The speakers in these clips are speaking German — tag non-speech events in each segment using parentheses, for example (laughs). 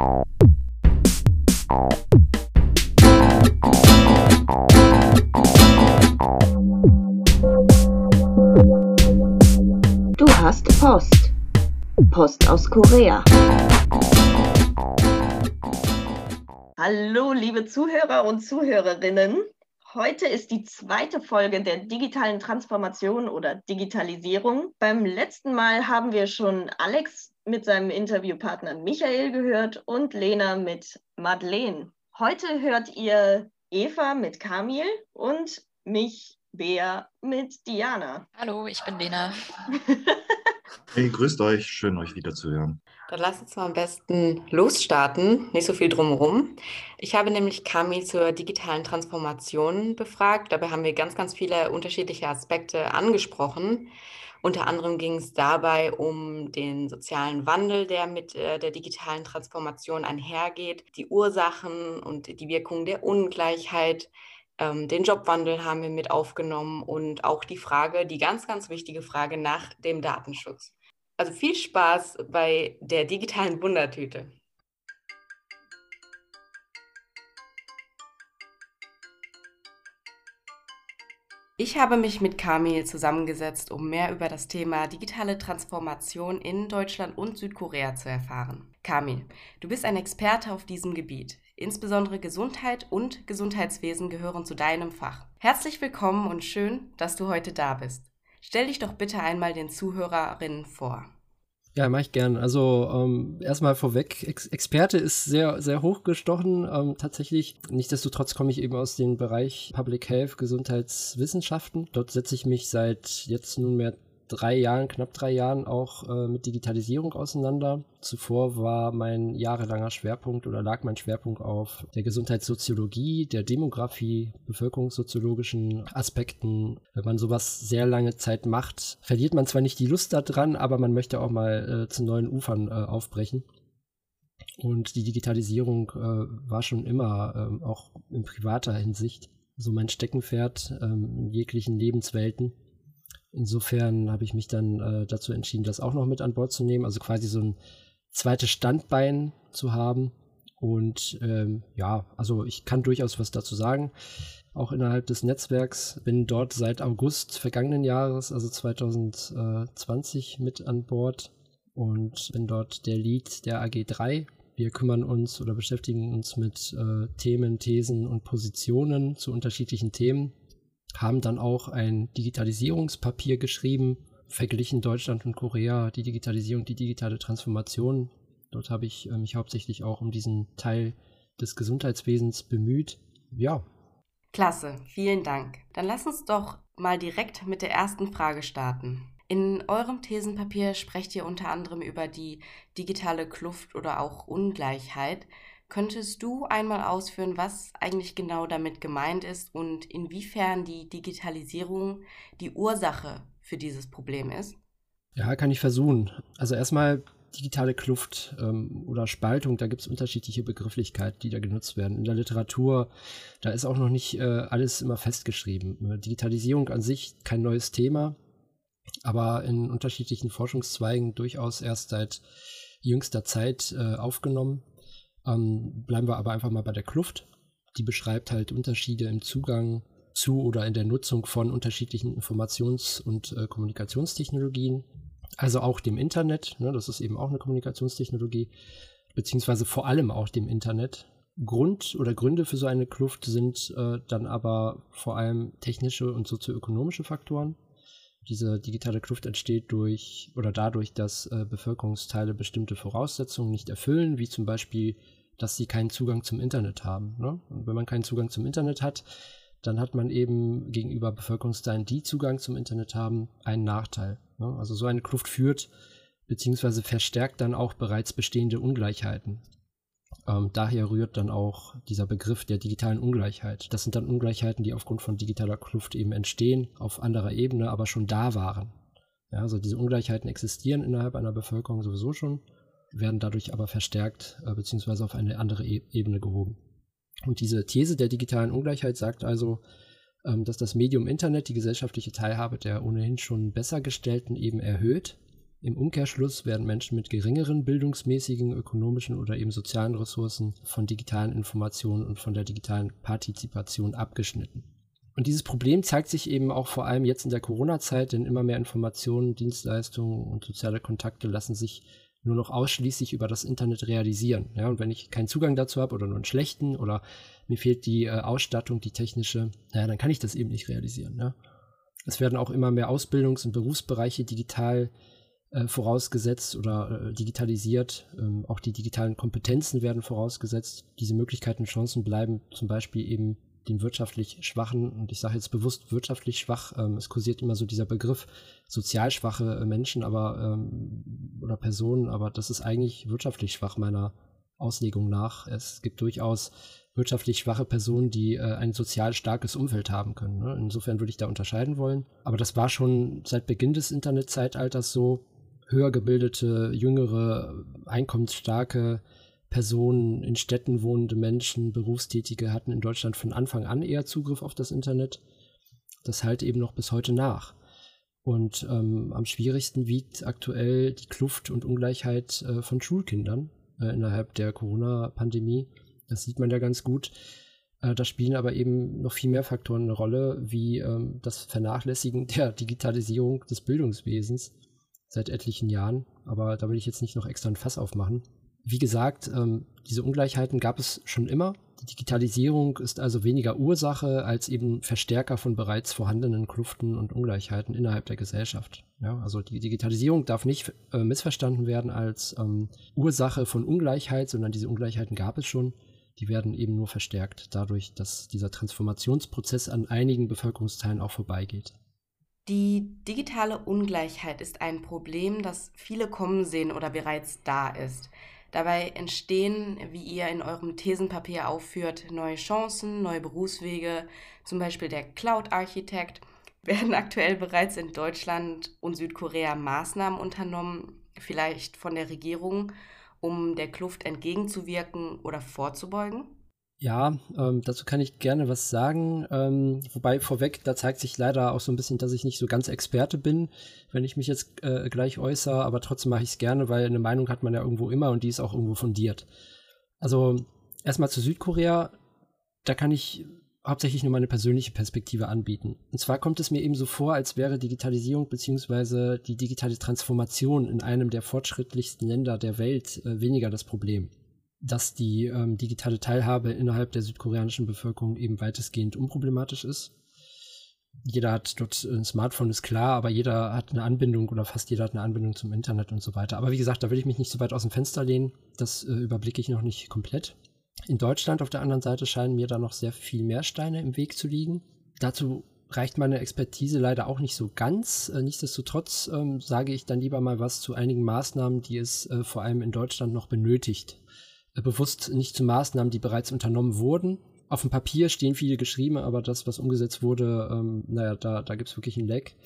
Du hast Post. Post aus Korea. Hallo, liebe Zuhörer und Zuhörerinnen. Heute ist die zweite Folge der digitalen Transformation oder Digitalisierung. Beim letzten Mal haben wir schon Alex mit seinem Interviewpartner Michael gehört und Lena mit Madeleine. Heute hört ihr Eva mit Kamil und mich, Bea, mit Diana. Hallo, ich bin Lena. (laughs) Hey, grüßt euch, schön euch wieder zu hören. Dann lass uns mal am besten losstarten, nicht so viel drumherum. Ich habe nämlich Kami zur digitalen Transformation befragt. Dabei haben wir ganz, ganz viele unterschiedliche Aspekte angesprochen. Unter anderem ging es dabei um den sozialen Wandel, der mit äh, der digitalen Transformation einhergeht, die Ursachen und die Wirkung der Ungleichheit. Ähm, den Jobwandel haben wir mit aufgenommen und auch die Frage, die ganz, ganz wichtige Frage nach dem Datenschutz. Also viel Spaß bei der digitalen Wundertüte. Ich habe mich mit Kamil zusammengesetzt, um mehr über das Thema digitale Transformation in Deutschland und Südkorea zu erfahren. Kamil, du bist ein Experte auf diesem Gebiet. Insbesondere Gesundheit und Gesundheitswesen gehören zu deinem Fach. Herzlich willkommen und schön, dass du heute da bist. Stell dich doch bitte einmal den Zuhörerinnen vor. Ja, mache ich gern. Also ähm, erstmal vorweg, Ex Experte ist sehr, sehr hochgestochen. Ähm, tatsächlich, nichtsdestotrotz komme ich eben aus dem Bereich Public Health, Gesundheitswissenschaften. Dort setze ich mich seit jetzt nunmehr drei Jahren, knapp drei Jahren auch äh, mit Digitalisierung auseinander. Zuvor war mein jahrelanger Schwerpunkt oder lag mein Schwerpunkt auf der Gesundheitssoziologie, der Demografie, bevölkerungssoziologischen Aspekten. Wenn man sowas sehr lange Zeit macht, verliert man zwar nicht die Lust daran, aber man möchte auch mal äh, zu neuen Ufern äh, aufbrechen. Und die Digitalisierung äh, war schon immer, ähm, auch in privater Hinsicht, so mein Steckenpferd ähm, in jeglichen Lebenswelten. Insofern habe ich mich dann äh, dazu entschieden, das auch noch mit an Bord zu nehmen, also quasi so ein zweites Standbein zu haben. Und ähm, ja, also ich kann durchaus was dazu sagen, auch innerhalb des Netzwerks. Bin dort seit August vergangenen Jahres, also 2020, mit an Bord und bin dort der Lead der AG3. Wir kümmern uns oder beschäftigen uns mit äh, Themen, Thesen und Positionen zu unterschiedlichen Themen haben dann auch ein Digitalisierungspapier geschrieben, verglichen Deutschland und Korea, die Digitalisierung, die digitale Transformation. Dort habe ich äh, mich hauptsächlich auch um diesen Teil des Gesundheitswesens bemüht. Ja. Klasse, vielen Dank. Dann lass uns doch mal direkt mit der ersten Frage starten. In eurem Thesenpapier sprecht ihr unter anderem über die digitale Kluft oder auch Ungleichheit. Könntest du einmal ausführen, was eigentlich genau damit gemeint ist und inwiefern die Digitalisierung die Ursache für dieses Problem ist? Ja, kann ich versuchen. Also erstmal digitale Kluft ähm, oder Spaltung, da gibt es unterschiedliche Begrifflichkeiten, die da genutzt werden. In der Literatur, da ist auch noch nicht äh, alles immer festgeschrieben. Digitalisierung an sich kein neues Thema, aber in unterschiedlichen Forschungszweigen durchaus erst seit jüngster Zeit äh, aufgenommen. Ähm, bleiben wir aber einfach mal bei der Kluft. Die beschreibt halt Unterschiede im Zugang zu oder in der Nutzung von unterschiedlichen Informations- und äh, Kommunikationstechnologien. Also auch dem Internet, ne, das ist eben auch eine Kommunikationstechnologie, beziehungsweise vor allem auch dem Internet. Grund oder Gründe für so eine Kluft sind äh, dann aber vor allem technische und sozioökonomische Faktoren. Diese digitale Kluft entsteht durch oder dadurch, dass äh, Bevölkerungsteile bestimmte Voraussetzungen nicht erfüllen, wie zum Beispiel, dass sie keinen Zugang zum Internet haben. Ne? Und wenn man keinen Zugang zum Internet hat, dann hat man eben gegenüber Bevölkerungsteilen, die Zugang zum Internet haben, einen Nachteil. Ne? Also so eine Kluft führt beziehungsweise verstärkt dann auch bereits bestehende Ungleichheiten. Ähm, daher rührt dann auch dieser Begriff der digitalen Ungleichheit. Das sind dann Ungleichheiten, die aufgrund von digitaler Kluft eben entstehen, auf anderer Ebene, aber schon da waren. Ja, also diese Ungleichheiten existieren innerhalb einer Bevölkerung sowieso schon, werden dadurch aber verstärkt äh, bzw. auf eine andere e Ebene gehoben. Und diese These der digitalen Ungleichheit sagt also, ähm, dass das Medium Internet die gesellschaftliche Teilhabe der ohnehin schon besser gestellten eben erhöht Im Umkehrschluss werden Menschen mit geringeren bildungsmäßigen, ökonomischen oder eben sozialen Ressourcen von digitalen Informationen und von der digitalen Partizipation abgeschnitten. Und dieses Problem zeigt sich eben auch vor allem jetzt in der Corona-Zeit, denn immer mehr Informationen, Dienstleistungen und soziale Kontakte lassen sich nur noch ausschließlich über das Internet realisieren. Ja, und wenn ich keinen Zugang dazu habe oder nur einen schlechten oder mir fehlt die äh, Ausstattung, die technische, naja, dann kann ich das eben nicht realisieren. Ja. Es werden auch immer mehr Ausbildungs- und Berufsbereiche digital äh, vorausgesetzt oder äh, digitalisiert. Ähm, auch die digitalen Kompetenzen werden vorausgesetzt. Diese Möglichkeiten und Chancen bleiben zum Beispiel eben den wirtschaftlich Schwachen, und ich sage jetzt bewusst wirtschaftlich schwach, ähm, es kursiert immer so dieser Begriff sozial schwache äh, Menschen, aber ähm, oder Personen, aber das ist eigentlich wirtschaftlich schwach meiner Auslegung nach. Es gibt durchaus wirtschaftlich schwache Personen, die äh, ein sozial starkes Umfeld haben können. Ne? Insofern würde ich da unterscheiden wollen. Aber das war schon seit Beginn des Internetzeitalters so. Höher gebildete, jüngere, einkommensstarke Personen, in Städten wohnende Menschen, Berufstätige hatten in Deutschland von Anfang an eher Zugriff auf das Internet. Das halte eben noch bis heute nach. Und ähm, am schwierigsten wiegt aktuell die Kluft und Ungleichheit äh, von Schulkindern äh, innerhalb der Corona-Pandemie. Das sieht man ja ganz gut. Äh, da spielen aber eben noch viel mehr Faktoren eine Rolle, wie ähm, das Vernachlässigen der Digitalisierung des Bildungswesens seit etlichen Jahren. Aber da will ich jetzt nicht noch extra ein Fass aufmachen. Wie gesagt, ähm, diese Ungleichheiten gab es schon immer. Die Digitalisierung ist also weniger Ursache als eben Verstärker von bereits vorhandenen Kluften und Ungleichheiten innerhalb der Gesellschaft. Ja, also die Digitalisierung darf nicht äh, missverstanden werden als ähm, Ursache von Ungleichheit, sondern diese Ungleichheiten gab es schon. Die werden eben nur verstärkt dadurch, dass dieser Transformationsprozess an einigen Bevölkerungsteilen auch vorbeigeht. Die digitale Ungleichheit ist ein Problem, das viele kommen sehen oder bereits da ist. Dabei entstehen, wie ihr in eurem Thesenpapier aufführt, neue Chancen, neue Berufswege, zum Beispiel der Cloud-Architekt. (laughs) Werden aktuell bereits in Deutschland und Südkorea Maßnahmen unternommen, vielleicht von der Regierung, um der Kluft entgegenzuwirken oder vorzubeugen? Ja, ähm, dazu kann ich gerne was sagen. Ähm, wobei vorweg, da zeigt sich leider auch so ein bisschen, dass ich nicht so ganz Experte bin, wenn ich mich jetzt äh, gleich äußere, aber trotzdem mache ich es gerne, weil eine Meinung hat man ja irgendwo immer und die ist auch irgendwo fundiert. Also erstmal zu Südkorea, da kann ich hauptsächlich nur meine persönliche Perspektive anbieten. Und zwar kommt es mir eben so vor, als wäre Digitalisierung beziehungsweise die digitale Transformation in einem der fortschrittlichsten Länder der Welt äh, weniger das Problem dass die ähm, digitale Teilhabe innerhalb der südkoreanischen Bevölkerung eben weitestgehend unproblematisch ist. Jeder hat dort ein Smartphone, ist klar, aber jeder hat eine Anbindung oder fast jeder hat eine Anbindung zum Internet und so weiter. Aber wie gesagt, da will ich mich nicht so weit aus dem Fenster lehnen. Das äh, überblicke ich noch nicht komplett. In Deutschland auf der anderen Seite scheinen mir da noch sehr viel mehr Steine im Weg zu liegen. Dazu reicht meine Expertise leider auch nicht so ganz. Äh, nichtsdestotrotz ähm, sage ich dann lieber mal was zu einigen Maßnahmen, die es äh, vor allem in Deutschland noch benötigt. Äh, bewusst nicht zu Maßnahmen, die bereits unternommen wurden. Auf dem Papier stehen viele geschrieben, aber das, was umgesetzt wurde, ähm, naja, da, da gibt es wirklich einen Leck.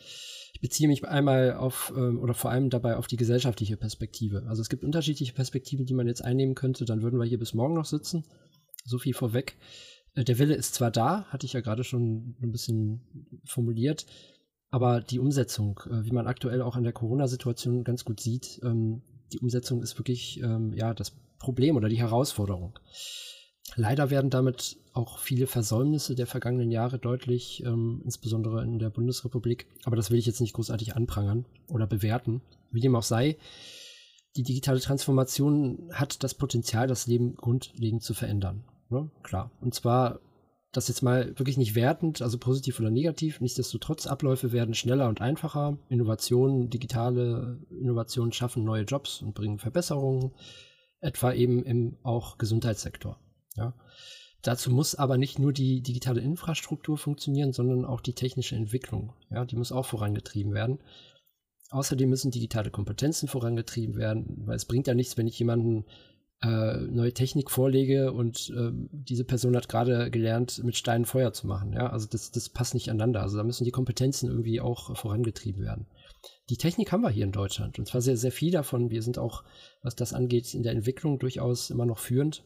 Ich beziehe mich einmal auf ähm, oder vor allem dabei auf die gesellschaftliche Perspektive. Also es gibt unterschiedliche Perspektiven, die man jetzt einnehmen könnte, dann würden wir hier bis morgen noch sitzen. So viel vorweg. Äh, der Wille ist zwar da, hatte ich ja gerade schon ein bisschen formuliert, aber die Umsetzung, äh, wie man aktuell auch an der Corona-Situation ganz gut sieht, ähm, die Umsetzung ist wirklich ähm, ja das Problem oder die Herausforderung. Leider werden damit auch viele Versäumnisse der vergangenen Jahre deutlich, ähm, insbesondere in der Bundesrepublik. Aber das will ich jetzt nicht großartig anprangern oder bewerten. Wie dem auch sei, die digitale Transformation hat das Potenzial, das Leben grundlegend zu verändern. Ne? Klar. Und zwar das jetzt mal wirklich nicht wertend, also positiv oder negativ. Nichtsdestotrotz, Abläufe werden schneller und einfacher. Innovationen, digitale Innovationen schaffen neue Jobs und bringen Verbesserungen etwa eben im auch Gesundheitssektor. Ja. Dazu muss aber nicht nur die digitale Infrastruktur funktionieren, sondern auch die technische Entwicklung. Ja, die muss auch vorangetrieben werden. Außerdem müssen digitale Kompetenzen vorangetrieben werden, weil es bringt ja nichts, wenn ich jemanden äh, neue Technik vorlege und äh, diese Person hat gerade gelernt, mit Steinen Feuer zu machen. Ja, also das, das passt nicht aneinander. Also da müssen die Kompetenzen irgendwie auch vorangetrieben werden die Technik haben wir hier in Deutschland und zwar sehr, sehr viel davon. Wir sind auch, was das angeht, in der Entwicklung durchaus immer noch führend,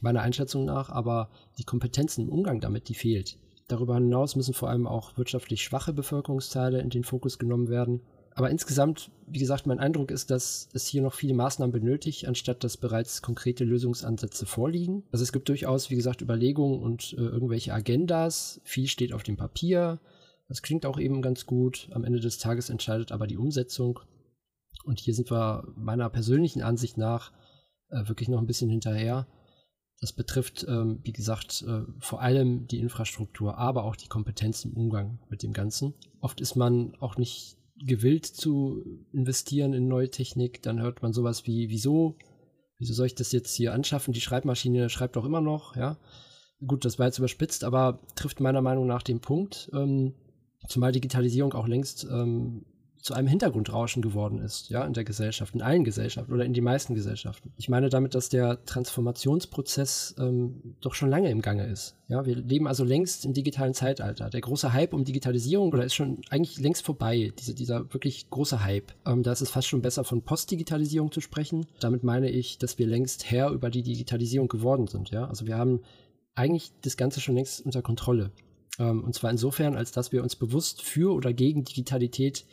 meiner Einschätzung nach, aber die Kompetenzen im Umgang damit, die fehlt. Darüber hinaus müssen vor allem auch wirtschaftlich schwache Bevölkerungsteile in den Fokus genommen werden. aber insgesamt, wie gesagt, mein Eindruck ist, dass es hier noch viele Maßnahmen benötigt, anstatt dass bereits konkrete Lösungsansätze vorliegen. Also es gibt durchaus, wie gesagt, Überlegungen und äh, irgendwelche Agendas. Viel steht auf dem Papier. Das klingt auch eben ganz gut. Am Ende des Tages entscheidet aber die Umsetzung. Und hier sind wir meiner persönlichen Ansicht nach äh, wirklich noch ein bisschen hinterher. Das betrifft, ähm, wie gesagt, äh, vor allem die Infrastruktur, aber auch die Kompetenz im Umgang mit dem Ganzen. Oft ist man auch nicht gewillt zu investieren in neue Technik. Dann hört man sowas wie, wieso? Wieso soll ich das jetzt hier anschaffen? Die Schreibmaschine schreibt doch immer noch, ja. Gut, das war jetzt überspitzt, aber trifft meiner Meinung nach den Punkt. Ähm, zumal Digitalisierung auch längst ähm, zu einem Hintergrundrauschen geworden ist, ja, in der Gesellschaft, in allen Gesellschaften oder in die meisten Gesellschaften. Ich meine damit, dass der Transformationsprozess ähm, doch schon lange im Gange ist. Ja, wir leben also längst im digitalen Zeitalter. Der große Hype um Digitalisierung oder ist schon eigentlich längst vorbei, diese, dieser wirklich große Hype. Ähm, da ist es fast schon besser von Postdigitalisierung zu sprechen. Damit meine ich, dass wir längst Herr über die Digitalisierung geworden sind. Ja, also wir haben eigentlich das Ganze schon längst unter Kontrolle. Ähm, und zwar insofern, als dass wir uns bewusst für oder gegen Digitalität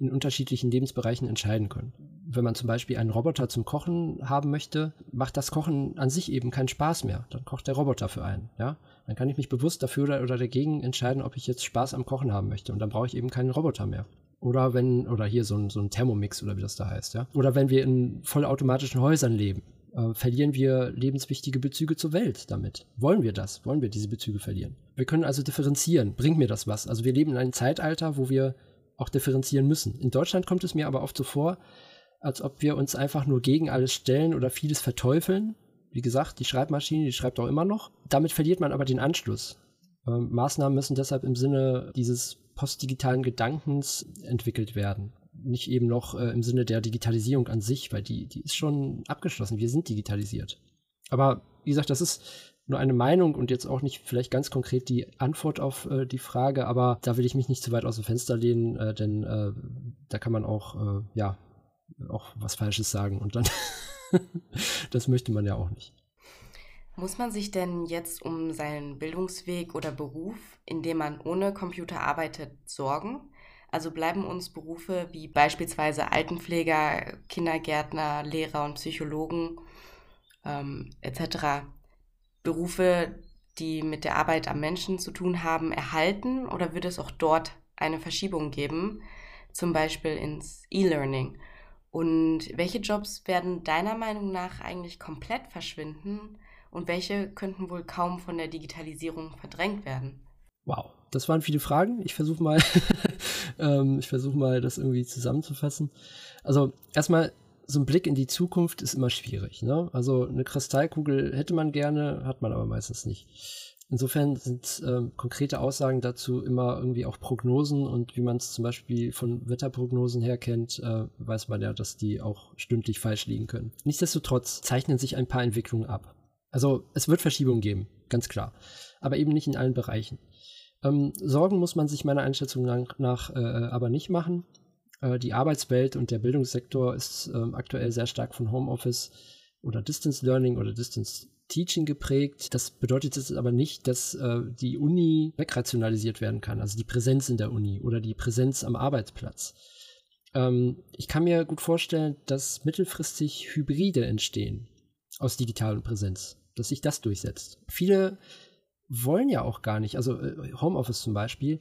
in unterschiedlichen Lebensbereichen entscheiden können. Wenn man zum Beispiel einen Roboter zum Kochen haben möchte, macht das Kochen an sich eben keinen Spaß mehr. Dann kocht der Roboter für einen, ja. Dann kann ich mich bewusst dafür oder, dagegen entscheiden, ob ich jetzt Spaß am Kochen haben möchte. Und dann brauche ich eben keinen Roboter mehr. Oder wenn, oder hier so ein, so ein Thermomix oder wie das da heißt, ja. Oder wenn wir in vollautomatischen Häusern leben, äh, verlieren wir lebenswichtige Bezüge zur Welt damit. Wollen wir das? Wollen wir diese Bezüge verlieren? Wir können also differenzieren. Bringt mir das was? Also wir leben in einem Zeitalter, wo wir auch differenzieren müssen. In Deutschland kommt es mir aber oft so vor, als ob wir uns einfach nur gegen alles stellen oder vieles verteufeln. Wie gesagt, die Schreibmaschine, die schreibt auch immer noch. Damit verliert man aber den Anschluss. Ähm, Maßnahmen müssen deshalb im Sinne dieses postdigitalen Gedankens entwickelt werden. Nicht eben noch äh, im Sinne der Digitalisierung an sich, weil die, die ist schon abgeschlossen. Wir sind digitalisiert. Aber wie gesagt, das ist nur eine Meinung und jetzt auch nicht vielleicht ganz konkret die Antwort auf äh, die Frage, aber da will ich mich nicht zu weit aus dem Fenster lehnen, äh, denn äh, da kann man auch, äh, ja, auch was Falsches sagen und dann, (laughs) das möchte man ja auch nicht. Muss man sich denn jetzt um seinen Bildungsweg oder Beruf, in dem man ohne Computer arbeitet, sorgen? Also bleiben uns Berufe wie beispielsweise Altenpfleger, Kindergärtner, Lehrer und Psychologen ähm, etc. Berufe, die mit der Arbeit am Menschen zu tun haben, erhalten oder wird es auch dort eine Verschiebung geben, zum Beispiel ins E-Learning? Und welche Jobs werden deiner Meinung nach eigentlich komplett verschwinden und welche könnten wohl kaum von der Digitalisierung verdrängt werden? Wow, das waren viele Fragen. Ich versuche mal, (laughs) ähm, ich versuche mal, das irgendwie zusammenzufassen. Also erstmal so ein Blick in die Zukunft ist immer schwierig. Ne? Also eine Kristallkugel hätte man gerne, hat man aber meistens nicht. Insofern sind ähm, konkrete Aussagen dazu immer irgendwie auch Prognosen und wie man es zum Beispiel von Wetterprognosen her kennt, äh, weiß man ja, dass die auch stündlich falsch liegen können. Nichtsdestotrotz zeichnen sich ein paar Entwicklungen ab. Also es wird Verschiebungen geben, ganz klar, aber eben nicht in allen Bereichen. Ähm, Sorgen muss man sich meiner Einschätzung nach, nach äh, aber nicht machen. Äh, die Arbeitswelt und der Bildungssektor ist ähm, aktuell sehr stark von Homeoffice oder Distance Learning oder Distance Teaching geprägt. Das bedeutet jetzt aber nicht, dass äh, die Uni wegrationalisiert werden kann, also die Präsenz in der Uni oder die Präsenz am Arbeitsplatz. Ähm, ich kann mir gut vorstellen, dass mittelfristig Hybride entstehen aus digitalen Präsenz, dass sich das durchsetzt. Viele wollen ja auch gar nicht, also äh, Homeoffice zum Beispiel,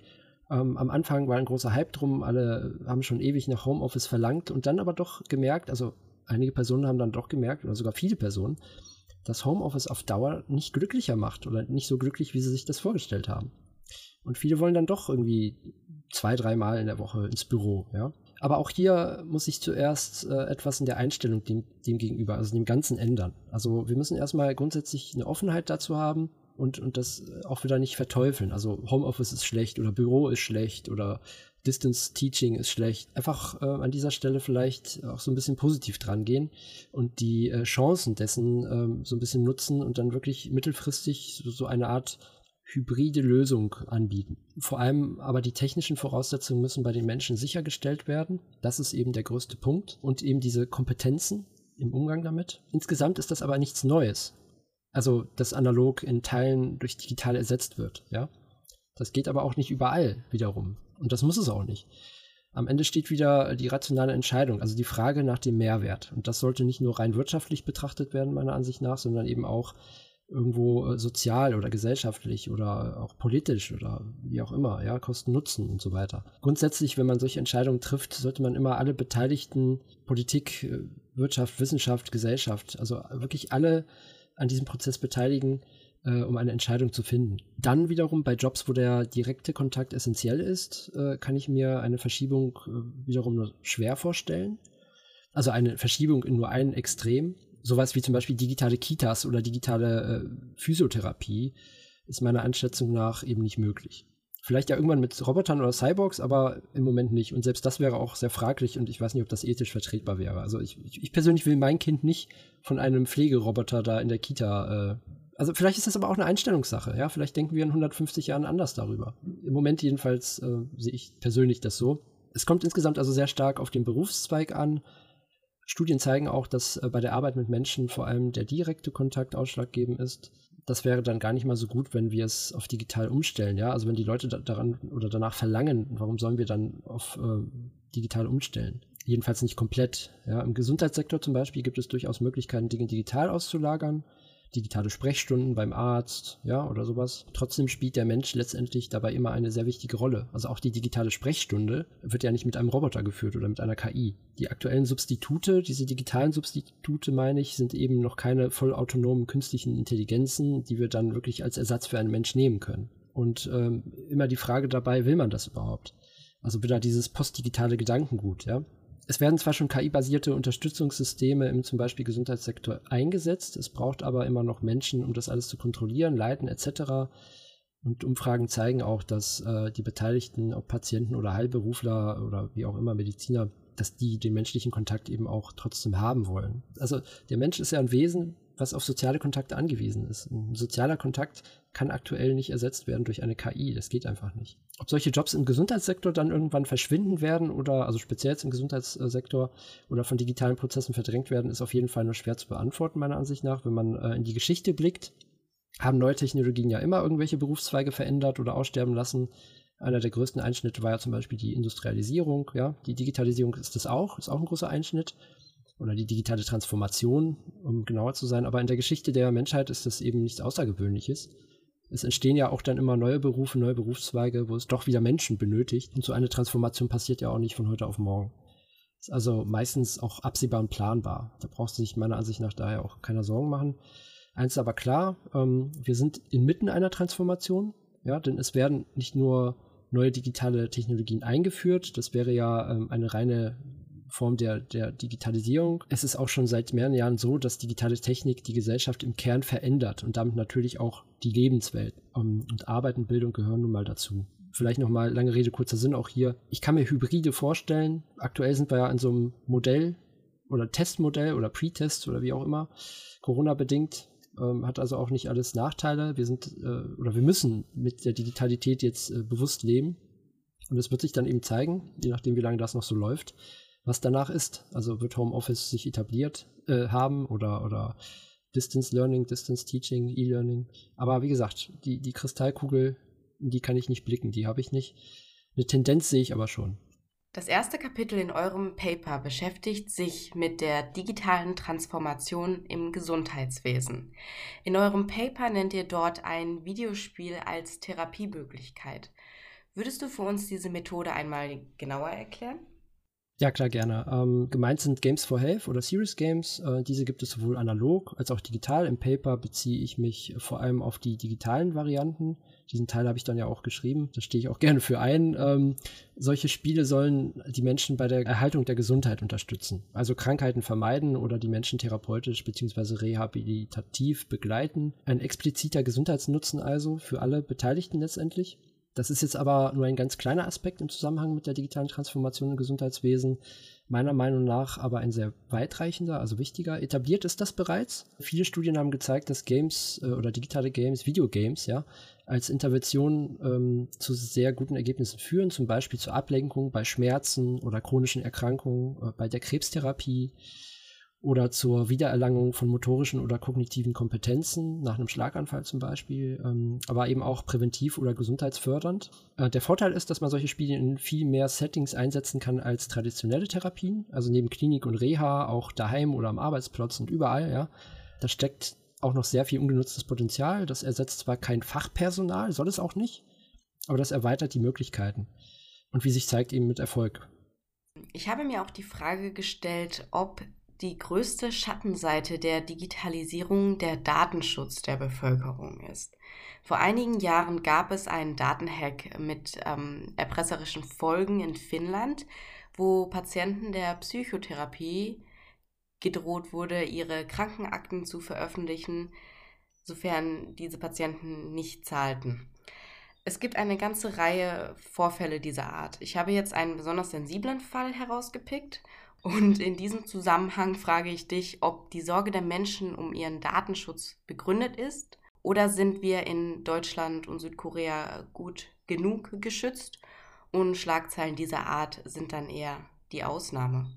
ähm, am Anfang war ein großer Hype drum, alle haben schon ewig nach Homeoffice verlangt und dann aber doch gemerkt, also einige Personen haben dann doch gemerkt, oder sogar viele Personen, dass Homeoffice auf Dauer nicht glücklicher macht oder nicht so glücklich, wie sie sich das vorgestellt haben. Und viele wollen dann doch irgendwie zwei, dreimal in der Woche ins Büro, ja. Aber auch hier muss sich zuerst äh, etwas in der Einstellung dem, dem gegenüber, also dem Ganzen ändern. Also wir müssen erstmal grundsätzlich eine Offenheit dazu haben, und, und das auch wieder nicht verteufeln. Also Homeoffice ist schlecht oder Büro ist schlecht oder Distance Teaching ist schlecht. Einfach äh, an dieser Stelle vielleicht auch so ein bisschen positiv dran gehen und die äh, Chancen dessen ähm, so ein bisschen nutzen und dann wirklich mittelfristig so, so eine Art hybride Lösung anbieten. Vor allem aber die technischen Voraussetzungen müssen bei den Menschen sichergestellt werden. Das ist eben der größte Punkt. Und eben diese Kompetenzen im Umgang damit. Insgesamt ist das aber nichts Neues also das analog in Teilen durch digital ersetzt wird, ja. Das geht aber auch nicht überall wiederum. Und das muss es auch nicht. Am Ende steht wieder die rationale Entscheidung, also die Frage nach dem Mehrwert. Und das sollte nicht nur rein wirtschaftlich betrachtet werden, meiner Ansicht nach, sondern eben auch irgendwo äh, sozial oder gesellschaftlich oder auch politisch oder wie auch immer, ja, Kosten Nutzen und so weiter. Grundsätzlich, wenn man solche Entscheidungen trifft, sollte man immer alle Beteiligten, Politik, äh, Wirtschaft, Wissenschaft, Gesellschaft, also wirklich alle an diesem Prozess beteiligen, äh, um eine Entscheidung zu finden. Dann wiederum bei Jobs, wo der direkte Kontakt essentiell ist, äh, kann ich mir eine Verschiebung äh, wiederum nur schwer vorstellen. Also eine Verschiebung in nur ein Extrem sowas wie zum Beispiel digitale Kitas oder digitale äh, Physiotherapie ist meiner Einschätzung nach eben nicht möglich. Vielleicht ja irgendwann mit Robotern oder Cyborgs, aber im Moment nicht. Und selbst das wäre auch sehr fraglich und ich weiß nicht, ob das ethisch vertretbar wäre. Also ich, ich persönlich will mein Kind nicht von einem Pflegeroboter da in der Kita. Äh, also vielleicht ist das aber auch eine Einstellungssache. Ja, vielleicht denken wir in 150 Jahren anders darüber. Im Moment jedenfalls äh, sehe ich persönlich das so. Es kommt insgesamt also sehr stark auf den Berufszweig an Studien zeigen auch, dass äh, bei der Arbeit mit Menschen vor allem der direkte Kontakt ausschlaggebend ist. Das wäre dann gar nicht mal so gut, wenn wir es auf digital umstellen, ja. Also wenn die Leute da daran oder danach verlangen, warum sollen wir dann auf äh, digital umstellen? Jedenfalls nicht komplett. Ja. Im Gesundheitssektor zum Beispiel gibt es durchaus Möglichkeiten, Dinge digital auszulagern digitale Sprechstunden beim Arzt, ja, oder sowas. Trotzdem spielt der Mensch letztendlich dabei immer eine sehr wichtige Rolle. Also auch die digitale Sprechstunde wird ja nicht mit einem Roboter geführt oder mit einer KI. Die aktuellen Substitute, diese digitalen Substitute, meine ich, sind eben noch keine vollautonomen künstlichen Intelligenzen, die wir dann wirklich als Ersatz für einen Mensch nehmen können. Und ähm, immer die Frage dabei, will man das überhaupt? Also wieder dieses postdigitale Gedankengut, ja es werden zwar schon KI-basierte Unterstützungssysteme im zum Beispiel Gesundheitssektor eingesetzt, es braucht aber immer noch Menschen, um das alles zu kontrollieren, leiten etc. Und Umfragen zeigen auch, dass äh, die Beteiligten, ob Patienten oder Heilberufler oder wie auch immer Mediziner, dass die den menschlichen Kontakt eben auch trotzdem haben wollen. Also der Mensch ist ja ein Wesen, was auf soziale Kontakte angewiesen ist. Ein sozialer Kontakt kann aktuell nicht ersetzt werden durch eine KI. Das geht einfach nicht. Ob solche Jobs im Gesundheitssektor dann irgendwann verschwinden werden oder, also speziell jetzt im Gesundheitssektor oder von digitalen Prozessen verdrängt werden, ist auf jeden Fall nur schwer zu beantworten, meiner Ansicht nach. Wenn man äh, in die Geschichte blickt, haben neue Technologien ja immer irgendwelche Berufszweige verändert oder aussterben lassen. Einer der größten Einschnitte war ja zum Beispiel die Industrialisierung. Ja, die Digitalisierung ist das auch, ist auch ein großer Einschnitt oder die digitale Transformation, um genauer zu sein. Aber in der Geschichte der Menschheit ist das eben nichts Außergewöhnliches. Es entstehen ja auch dann immer neue Berufe, neue Berufszweige, wo es doch wieder Menschen benötigt. Und so eine Transformation passiert ja auch nicht von heute auf morgen. Ist also meistens auch absehbar und planbar. Da braucht sich meiner Ansicht nach daher auch keiner Sorgen machen. Eins ist aber klar, ähm, wir sind inmitten einer Transformation, ja, denn es werden nicht nur neue digitale Technologien eingeführt, das wäre ja ähm, eine reine Form der, der Digitalisierung. Es ist auch schon seit mehreren Jahren so, dass digitale Technik die Gesellschaft im Kern verändert und damit natürlich auch die Lebenswelt. Um, und Arbeit und Bildung gehören nun mal dazu. Vielleicht nochmal lange Rede, kurzer Sinn auch hier. Ich kann mir Hybride vorstellen. Aktuell sind wir ja in so einem Modell oder Testmodell oder Pre-Test oder wie auch immer, Corona-bedingt. Ähm, hat also auch nicht alles Nachteile. Wir sind äh, oder wir müssen mit der Digitalität jetzt äh, bewusst leben. Und es wird sich dann eben zeigen, je nachdem, wie lange das noch so läuft, was danach ist. Also wird Homeoffice sich etabliert äh, haben oder, oder Distance Learning, Distance Teaching, E-Learning. Aber wie gesagt, die, die Kristallkugel, die kann ich nicht blicken, die habe ich nicht. Eine Tendenz sehe ich aber schon. Das erste Kapitel in eurem Paper beschäftigt sich mit der digitalen Transformation im Gesundheitswesen. In eurem Paper nennt ihr dort ein Videospiel als Therapiemöglichkeit. Würdest du für uns diese Methode einmal genauer erklären? Ja, klar, gerne. Ähm, gemeint sind Games for Health oder Serious Games. Äh, diese gibt es sowohl analog als auch digital. Im Paper beziehe ich mich vor allem auf die digitalen Varianten. Diesen Teil habe ich dann ja auch geschrieben. Da stehe ich auch (laughs) gerne für ein. Ähm, solche Spiele sollen die Menschen bei der Erhaltung der Gesundheit unterstützen. Also Krankheiten vermeiden oder die Menschen therapeutisch bzw. rehabilitativ begleiten. Ein expliziter Gesundheitsnutzen also für alle Beteiligten letztendlich. Das ist jetzt aber nur ein ganz kleiner Aspekt im Zusammenhang mit der digitalen Transformation im Gesundheitswesen. Meiner Meinung nach aber ein sehr weitreichender, also wichtiger. Etabliert ist das bereits. Viele Studien haben gezeigt, dass Games äh, oder digitale Games, Videogames, ja, als Intervention ähm, zu sehr guten Ergebnissen führen, zum Beispiel zur Ablenkung bei Schmerzen oder chronischen Erkrankungen, äh, bei der Krebstherapie oder zur Wiedererlangung von motorischen oder kognitiven Kompetenzen, nach einem Schlaganfall zum Beispiel, ähm, aber eben auch präventiv oder gesundheitsfördernd. Äh, der Vorteil ist, dass man solche Spiele in viel mehr Settings einsetzen kann als traditionelle Therapien, also neben Klinik und Reha, auch daheim oder am Arbeitsplatz und überall, ja. Da steckt auch noch sehr viel ungenutztes Potenzial. Das ersetzt zwar kein Fachpersonal, soll es auch nicht, aber das erweitert die Möglichkeiten. Und wie sich zeigt, eben mit Erfolg. Ich habe mir auch die Frage gestellt, ob die größte Schattenseite der Digitalisierung der Datenschutz der Bevölkerung ist. Vor einigen Jahren gab es einen Datenhack mit ähm, erpresserischen Folgen in Finnland, wo Patienten der Psychotherapie gedroht wurde, ihre Krankenakten zu veröffentlichen, sofern diese Patienten nicht zahlten. Es gibt eine ganze Reihe Vorfälle dieser Art. Ich habe jetzt einen besonders sensiblen Fall herausgepickt und in diesem Zusammenhang frage ich dich, ob die Sorge der Menschen um ihren Datenschutz begründet ist oder sind wir in Deutschland und Südkorea gut genug geschützt und Schlagzeilen dieser Art sind dann eher die Ausnahme.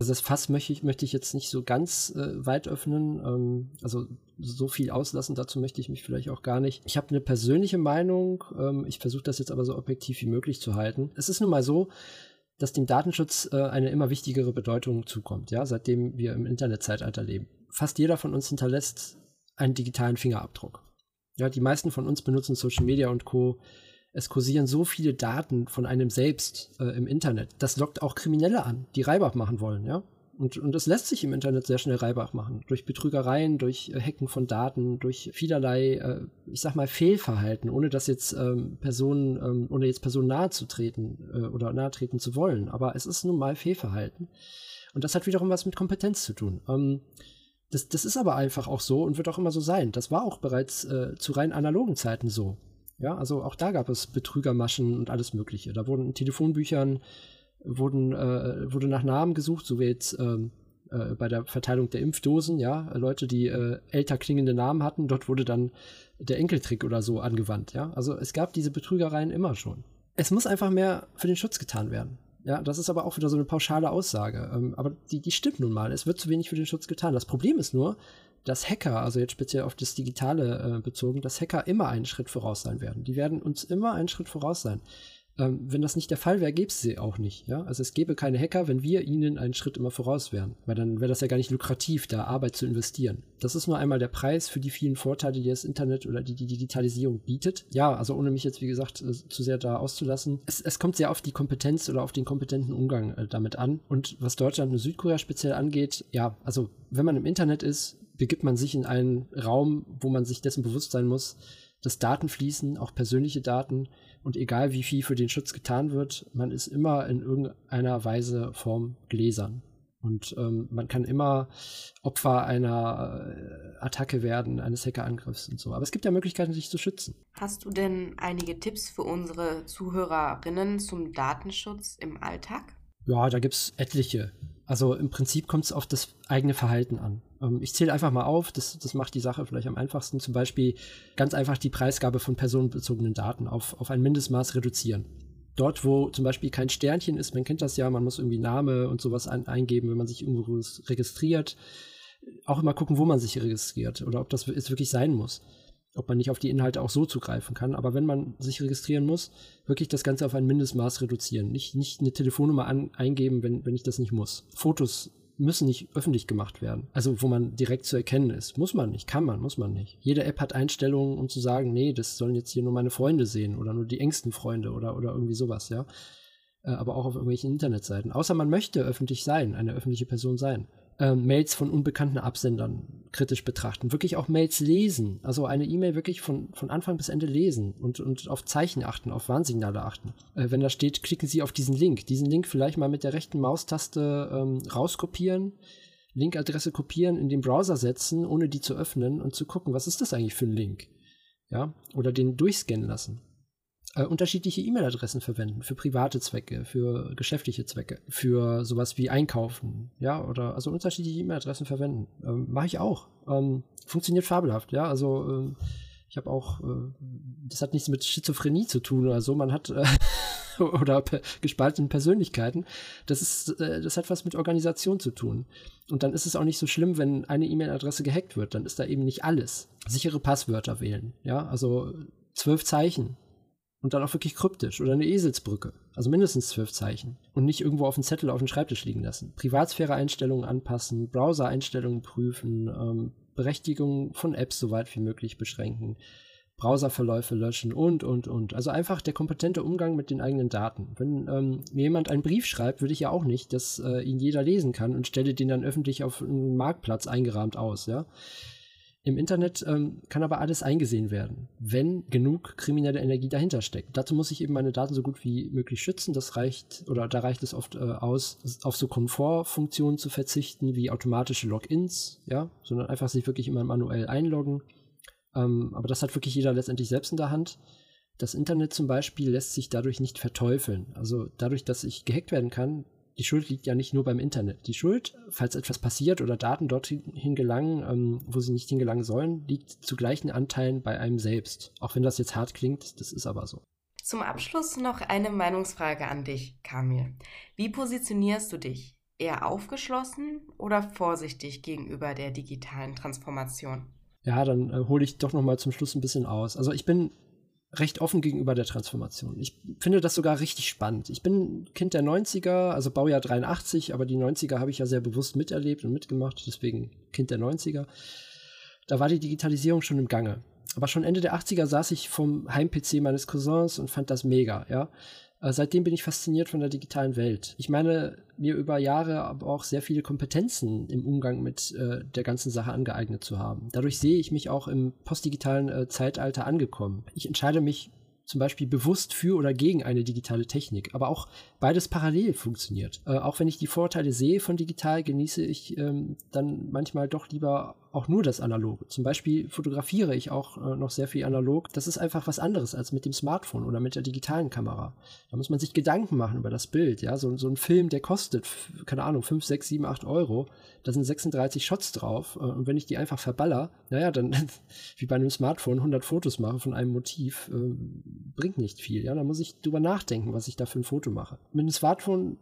Also das Fass möchte ich, möchte ich jetzt nicht so ganz äh, weit öffnen. Ähm, also so viel auslassen, dazu möchte ich mich vielleicht auch gar nicht. Ich habe eine persönliche Meinung. Ähm, ich versuche das jetzt aber so objektiv wie möglich zu halten. Es ist nun mal so, dass dem Datenschutz äh, eine immer wichtigere Bedeutung zukommt, ja, seitdem wir im Internetzeitalter leben. Fast jeder von uns hinterlässt einen digitalen Fingerabdruck. Ja, die meisten von uns benutzen Social Media und Co. Es kursieren so viele Daten von einem selbst äh, im Internet. Das lockt auch Kriminelle an, die Reibach machen wollen, ja. Und, und das lässt sich im Internet sehr schnell Reibach machen. Durch Betrügereien, durch äh, Hacken von Daten, durch vielerlei, äh, ich sag mal, Fehlverhalten, ohne dass jetzt ähm, Personen, ähm, ohne jetzt Personen nahe zu treten äh, oder nahe treten zu wollen. Aber es ist nun mal Fehlverhalten. Und das hat wiederum was mit Kompetenz zu tun. Ähm, das, das ist aber einfach auch so und wird auch immer so sein. Das war auch bereits äh, zu rein analogen Zeiten so. Ja, also auch da gab es Betrügermaschen und alles Mögliche. Da wurden in Telefonbüchern wurden, äh, wurde nach Namen gesucht, so wie jetzt ähm, äh, bei der Verteilung der Impfdosen, ja, Leute, die äh, älter klingende Namen hatten, dort wurde dann der Enkeltrick oder so angewandt, ja. Also es gab diese Betrügereien immer schon. Es muss einfach mehr für den Schutz getan werden. Ja, das ist aber auch wieder so eine pauschale Aussage. Ähm, aber die, die stimmt nun mal. Es wird zu wenig für den Schutz getan. Das Problem ist nur, dass Hacker, also jetzt speziell auf das Digitale äh, bezogen, dass Hacker immer einen Schritt voraus sein werden. Die werden uns immer einen Schritt voraus sein. Ähm, wenn das nicht der Fall wäre, gäbe es sie auch nicht. Ja? Also es gäbe keine Hacker, wenn wir ihnen einen Schritt immer voraus wären. Weil dann wäre das ja gar nicht lukrativ, da Arbeit zu investieren. Das ist nur einmal der Preis für die vielen Vorteile, die das Internet oder die, die Digitalisierung bietet. Ja, also ohne mich jetzt, wie gesagt, äh, zu sehr da auszulassen. Es, es kommt sehr auf die Kompetenz oder auf den kompetenten Umgang äh, damit an. Und was Deutschland und Südkorea speziell angeht, ja, also wenn man im Internet ist, begibt man sich in einen Raum, wo man sich dessen bewusst sein muss, dass Daten fließen, auch persönliche Daten, und egal wie viel für den Schutz getan wird, man ist immer in irgendeiner Weise Form gläsern. Und ähm, man kann immer Opfer einer äh, Attacke werden, eines Hackerangriffs und so. Aber es gibt ja Möglichkeiten, sich zu schützen. Hast du denn einige Tipps für unsere Zuhörerinnen zum Datenschutz im Alltag? Ja, da gibt es etliche. Also im Prinzip kommt es auf das eigene Verhalten an. Ähm, ich zähle einfach mal auf, das, das macht die Sache vielleicht am einfachsten. Zum Beispiel ganz einfach die Preisgabe von personenbezogenen Daten auf, auf ein Mindestmaß reduzieren. Dort, wo zum Beispiel kein Sternchen ist, man kennt das ja, man muss irgendwie Name und sowas ein, eingeben, wenn man sich irgendwo registriert. Auch immer gucken, wo man sich registriert oder ob das jetzt wirklich sein muss. Ob man nicht auf die Inhalte auch so zugreifen kann. Aber wenn man sich registrieren muss, wirklich das Ganze auf ein Mindestmaß reduzieren. Nicht, nicht eine Telefonnummer an, eingeben, wenn, wenn ich das nicht muss. Fotos müssen nicht öffentlich gemacht werden. Also wo man direkt zu erkennen ist. Muss man nicht, kann man, muss man nicht. Jede App hat Einstellungen, um zu sagen, nee, das sollen jetzt hier nur meine Freunde sehen oder nur die engsten Freunde oder, oder irgendwie sowas, ja. Äh, aber auch auf irgendwelchen Internetseiten. Außer man möchte öffentlich sein, eine öffentliche Person sein äh, Mails von unbekannten Absendern kritisch betrachten. Wirklich auch Mails lesen. Also eine E-Mail wirklich von, von Anfang bis Ende lesen und, und auf Zeichen achten, auf Warnsignale achten. Äh, wenn da steht, klicken Sie auf diesen Link. Diesen Link vielleicht mal mit der rechten Maustaste ähm, rauskopieren. Linkadresse kopieren, in den Browser setzen, ohne die zu öffnen und zu gucken, was ist das eigentlich für ein Link? Ja, oder den durchscannen lassen äh, unterschiedliche E-Mail-Adressen verwenden für private Zwecke, für geschäftliche Zwecke, für sowas wie Einkaufen, ja, oder also unterschiedliche E-Mail-Adressen verwenden. Ähm, Mache ich auch. Ähm, funktioniert fabelhaft, ja. Also ähm, ich habe auch, äh, das hat nichts mit Schizophrenie zu tun oder so. Man hat, äh, (laughs) oder per gespaltenen Persönlichkeiten. Das, ist, äh, das hat was mit Organisation zu tun. Und dann ist es auch nicht so schlimm, wenn eine E-Mail-Adresse gehackt wird. Dann ist da eben nicht alles. Sichere Passwörter wählen. Ja, also zwölf Zeichen. Und dann auch wirklich kryptisch oder eine Eselsbrücke. Also mindestens zwölf Zeichen. Und nicht irgendwo auf dem Zettel auf dem Schreibtisch liegen lassen. Privatsphäre-Einstellungen anpassen, Browser-Einstellungen prüfen, ähm, Berechtigung von Apps so weit wie möglich beschränken. Browserverläufe löschen und, und, und. Also einfach der kompetente Umgang mit den eigenen Daten. Wenn ähm, mir jemand einen Brief schreibt, würde ich ja auch nicht, dass äh, ihn jeder lesen kann und stelle den dann öffentlich auf einen Marktplatz eingerahmt aus, ja. Im Internet ähm, kann aber alles eingesehen werden, wenn genug kriminelle Energie dahinter steckt. Dazu muss ich eben meine Daten so gut wie möglich schützen. Das reicht, oder da reicht es oft äh, aus, auf so Komfortfunktionen zu verzichten, wie automatische Logins, ja, sondern einfach sich wirklich immer manuell einloggen ähm, aber das hat wirklich jeder letztendlich selbst in der Hand. Das Internet zum Beispiel lässt sich dadurch nicht verteufeln. Also dadurch, dass ich gehackt werden kann, die Schuld liegt ja nicht nur beim Internet. Die Schuld, falls etwas passiert oder Daten dorthin gelangen, ähm, wo sie nicht hingelangen sollen, liegt zu gleichen Anteilen bei einem selbst. Auch wenn das jetzt hart klingt, das ist aber so. Zum Abschluss noch eine Meinungsfrage an dich, Kamil. Wie positionierst du dich? Eher aufgeschlossen oder vorsichtig gegenüber der digitalen Transformation? ja, dann äh, hole ich doch noch mal zum Schluss ein bisschen aus. Also ich bin recht offen gegenüber der Transformation. Ich finde das sogar richtig spannend. Ich bin Kind der 90er, also Baujahr 83, aber die 90er habe ich ja sehr bewusst miterlebt und mitgemacht, deswegen Kind der 90er. Da war die Digitalisierung schon im Gange. Aber schon Ende der 80er saß ich vom Heim-PC meines Cousins und fand das mega, ja. Äh, seitdem bin ich fasziniert von der digitalen Welt. Ich meine, mir über Jahre aber auch sehr viele Kompetenzen im Umgang mit äh, der ganzen Sache angeeignet zu haben. Dadurch sehe ich mich auch im postdigitalen äh, Zeitalter angekommen. Ich entscheide mich zum Beispiel bewusst für oder gegen eine digitale Technik, aber auch beides parallel funktioniert. Äh, auch wenn ich die Vorteile sehe von digital, genieße ich ähm, dann manchmal doch lieber auch nur das Analoge. Zum Beispiel fotografiere ich auch äh, noch sehr viel analog. Das ist einfach was anderes als mit dem Smartphone oder mit der digitalen Kamera. Da muss man sich Gedanken machen über das Bild. Ja, so, so ein Film, der kostet, keine Ahnung, 5, 6, 7, 8 Euro. Da sind 36 Shots drauf. Äh, und wenn ich die einfach verballer, naja, dann (laughs) wie bei einem Smartphone 100 Fotos mache von einem Motiv, äh, bringt nicht viel. Ja, da muss ich drüber nachdenken, was ich da für ein Foto mache. Mit einem Smartphone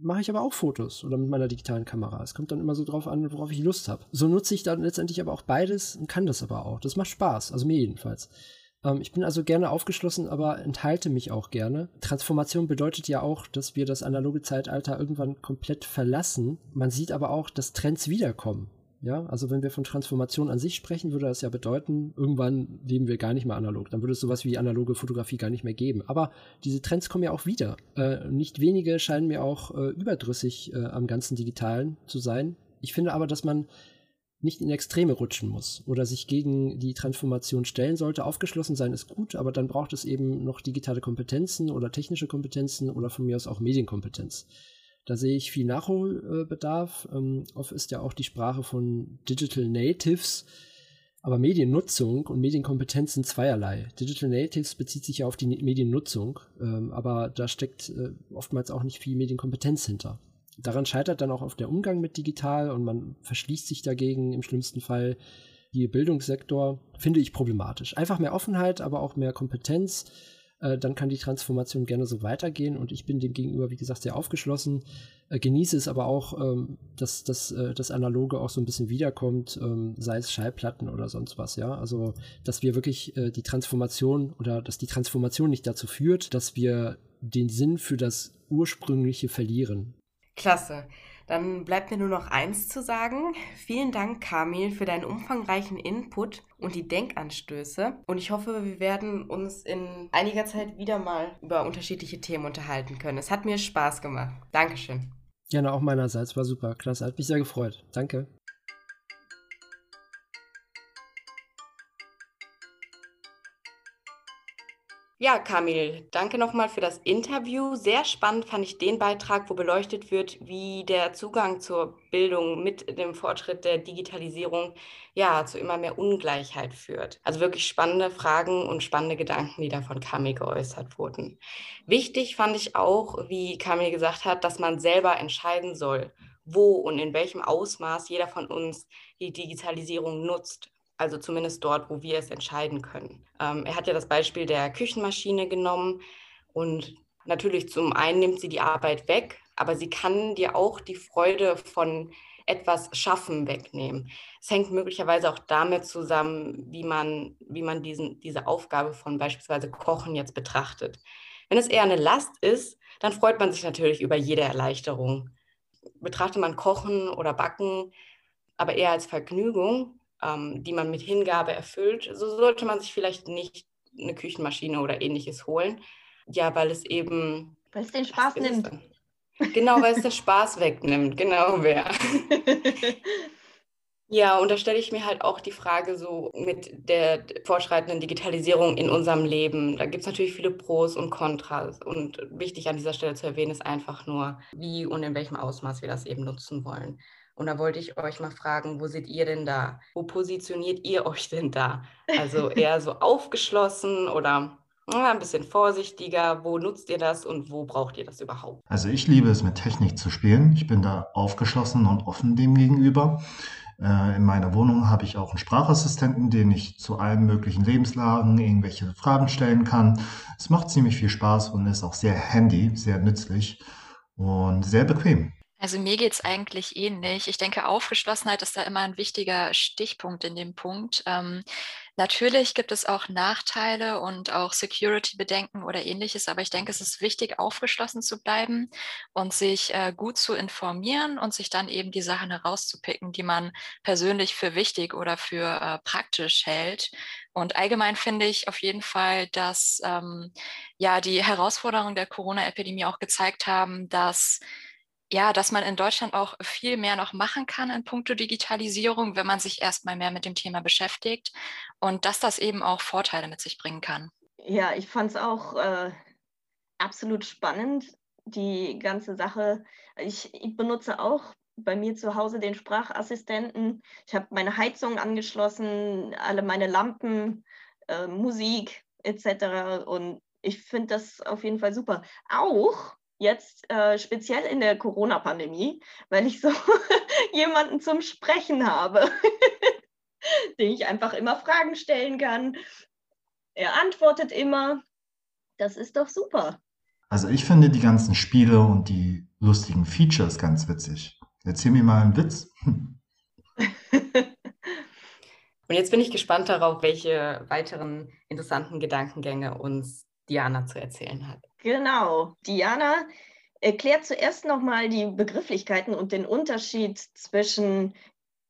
mache ich aber auch Fotos oder mit meiner digitalen Kamera. Es kommt dann immer so drauf an, worauf ich Lust habe. So nutze ich dann letztendlich aber auch beides und kann das aber auch. Das macht Spaß, also mir jedenfalls. Ähm, ich bin also gerne aufgeschlossen, aber enthalte mich auch gerne. Transformation bedeutet ja auch, dass wir das analoge Zeitalter irgendwann komplett verlassen. Man sieht aber auch, dass Trends wiederkommen. Ja, also wenn wir von Transformation an sich sprechen, würde das ja bedeuten, irgendwann leben wir gar nicht mehr analog. Dann würde es sowas wie analoge Fotografie gar nicht mehr geben. Aber diese Trends kommen ja auch wieder. Äh, nicht wenige scheinen mir auch äh, überdrüssig äh, am ganzen Digitalen zu sein. Ich finde aber, dass man nicht in Extreme rutschen muss oder sich gegen die Transformation stellen sollte. Aufgeschlossen sein ist gut, aber dann braucht es eben noch digitale Kompetenzen oder technische Kompetenzen oder von mir aus auch Medienkompetenz. Da sehe ich viel Nachholbedarf. Ähm, oft ist ja auch die Sprache von Digital Natives. Aber Mediennutzung und Medienkompetenz sind zweierlei. Digital Natives bezieht sich ja auf die Mediennutzung, ähm, aber da steckt äh, oftmals auch nicht viel Medienkompetenz hinter. Daran scheitert dann auch auf der Umgang mit digital und man verschließt sich dagegen im schlimmsten Fall. Die Bildungssektor finde ich problematisch. Einfach mehr Offenheit, aber auch mehr Kompetenz äh, dann kann die Transformation gerne so weitergehen und ich bin dem gegenüber, wie gesagt, sehr aufgeschlossen, äh, genieße es aber auch, ähm, dass, dass äh, das Analoge auch so ein bisschen wiederkommt, ähm, sei es Schallplatten oder sonst was, ja. Also, dass wir wirklich äh, die Transformation oder dass die Transformation nicht dazu führt, dass wir den Sinn für das Ursprüngliche verlieren. Klasse. Dann bleibt mir nur noch eins zu sagen. Vielen Dank, Kamil, für deinen umfangreichen Input und die Denkanstöße. Und ich hoffe, wir werden uns in einiger Zeit wieder mal über unterschiedliche Themen unterhalten können. Es hat mir Spaß gemacht. Dankeschön. Gerne auch meinerseits. War super. Klasse. Hat mich sehr gefreut. Danke. Ja, Kamil, danke nochmal für das Interview. Sehr spannend fand ich den Beitrag, wo beleuchtet wird, wie der Zugang zur Bildung mit dem Fortschritt der Digitalisierung ja zu immer mehr Ungleichheit führt. Also wirklich spannende Fragen und spannende Gedanken, die da von Kamil geäußert wurden. Wichtig fand ich auch, wie Kamil gesagt hat, dass man selber entscheiden soll, wo und in welchem Ausmaß jeder von uns die Digitalisierung nutzt also zumindest dort, wo wir es entscheiden können. Ähm, er hat ja das Beispiel der Küchenmaschine genommen und natürlich zum einen nimmt sie die Arbeit weg, aber sie kann dir auch die Freude von etwas Schaffen wegnehmen. Es hängt möglicherweise auch damit zusammen, wie man, wie man diesen, diese Aufgabe von beispielsweise Kochen jetzt betrachtet. Wenn es eher eine Last ist, dann freut man sich natürlich über jede Erleichterung. Betrachtet man Kochen oder Backen aber eher als Vergnügung, ähm, die man mit Hingabe erfüllt, so sollte man sich vielleicht nicht eine Küchenmaschine oder ähnliches holen. Ja, weil es eben. Weil es den Spaß nimmt. Genau, weil es den Spaß wegnimmt. Genau, (laughs) wer. (laughs) Ja, und da stelle ich mir halt auch die Frage so mit der fortschreitenden Digitalisierung in unserem Leben. Da gibt es natürlich viele Pros und Kontras. Und wichtig an dieser Stelle zu erwähnen ist einfach nur, wie und in welchem Ausmaß wir das eben nutzen wollen. Und da wollte ich euch mal fragen, wo seht ihr denn da? Wo positioniert ihr (laughs) euch denn da? Also eher so aufgeschlossen oder ein bisschen vorsichtiger. Wo nutzt ihr das und wo braucht ihr das überhaupt? Also ich liebe es, mit Technik zu spielen. Ich bin da aufgeschlossen und offen dem gegenüber. Äh, in meiner Wohnung habe ich auch einen Sprachassistenten, den ich zu allen möglichen Lebenslagen irgendwelche Fragen stellen kann. Es macht ziemlich viel Spaß und ist auch sehr handy, sehr nützlich und sehr bequem. Also mir geht es eigentlich ähnlich. Ich denke, Aufgeschlossenheit ist da immer ein wichtiger Stichpunkt in dem Punkt. Ähm, natürlich gibt es auch Nachteile und auch Security-Bedenken oder ähnliches, aber ich denke, es ist wichtig, aufgeschlossen zu bleiben und sich äh, gut zu informieren und sich dann eben die Sachen herauszupicken, die man persönlich für wichtig oder für äh, praktisch hält. Und allgemein finde ich auf jeden Fall, dass ähm, ja die Herausforderungen der Corona-Epidemie auch gezeigt haben, dass ja, dass man in Deutschland auch viel mehr noch machen kann in puncto Digitalisierung, wenn man sich erstmal mehr mit dem Thema beschäftigt und dass das eben auch Vorteile mit sich bringen kann. Ja, ich fand es auch äh, absolut spannend, die ganze Sache. Ich, ich benutze auch bei mir zu Hause den Sprachassistenten. Ich habe meine Heizung angeschlossen, alle meine Lampen, äh, Musik etc. Und ich finde das auf jeden Fall super. Auch jetzt äh, speziell in der Corona-Pandemie, weil ich so (laughs) jemanden zum Sprechen habe, (laughs) den ich einfach immer Fragen stellen kann. Er antwortet immer. Das ist doch super. Also ich finde die ganzen Spiele und die lustigen Features ganz witzig. Erzähl mir mal einen Witz. (laughs) Und jetzt bin ich gespannt darauf, welche weiteren interessanten Gedankengänge uns Diana zu erzählen hat. Genau. Diana erklärt zuerst nochmal die Begrifflichkeiten und den Unterschied zwischen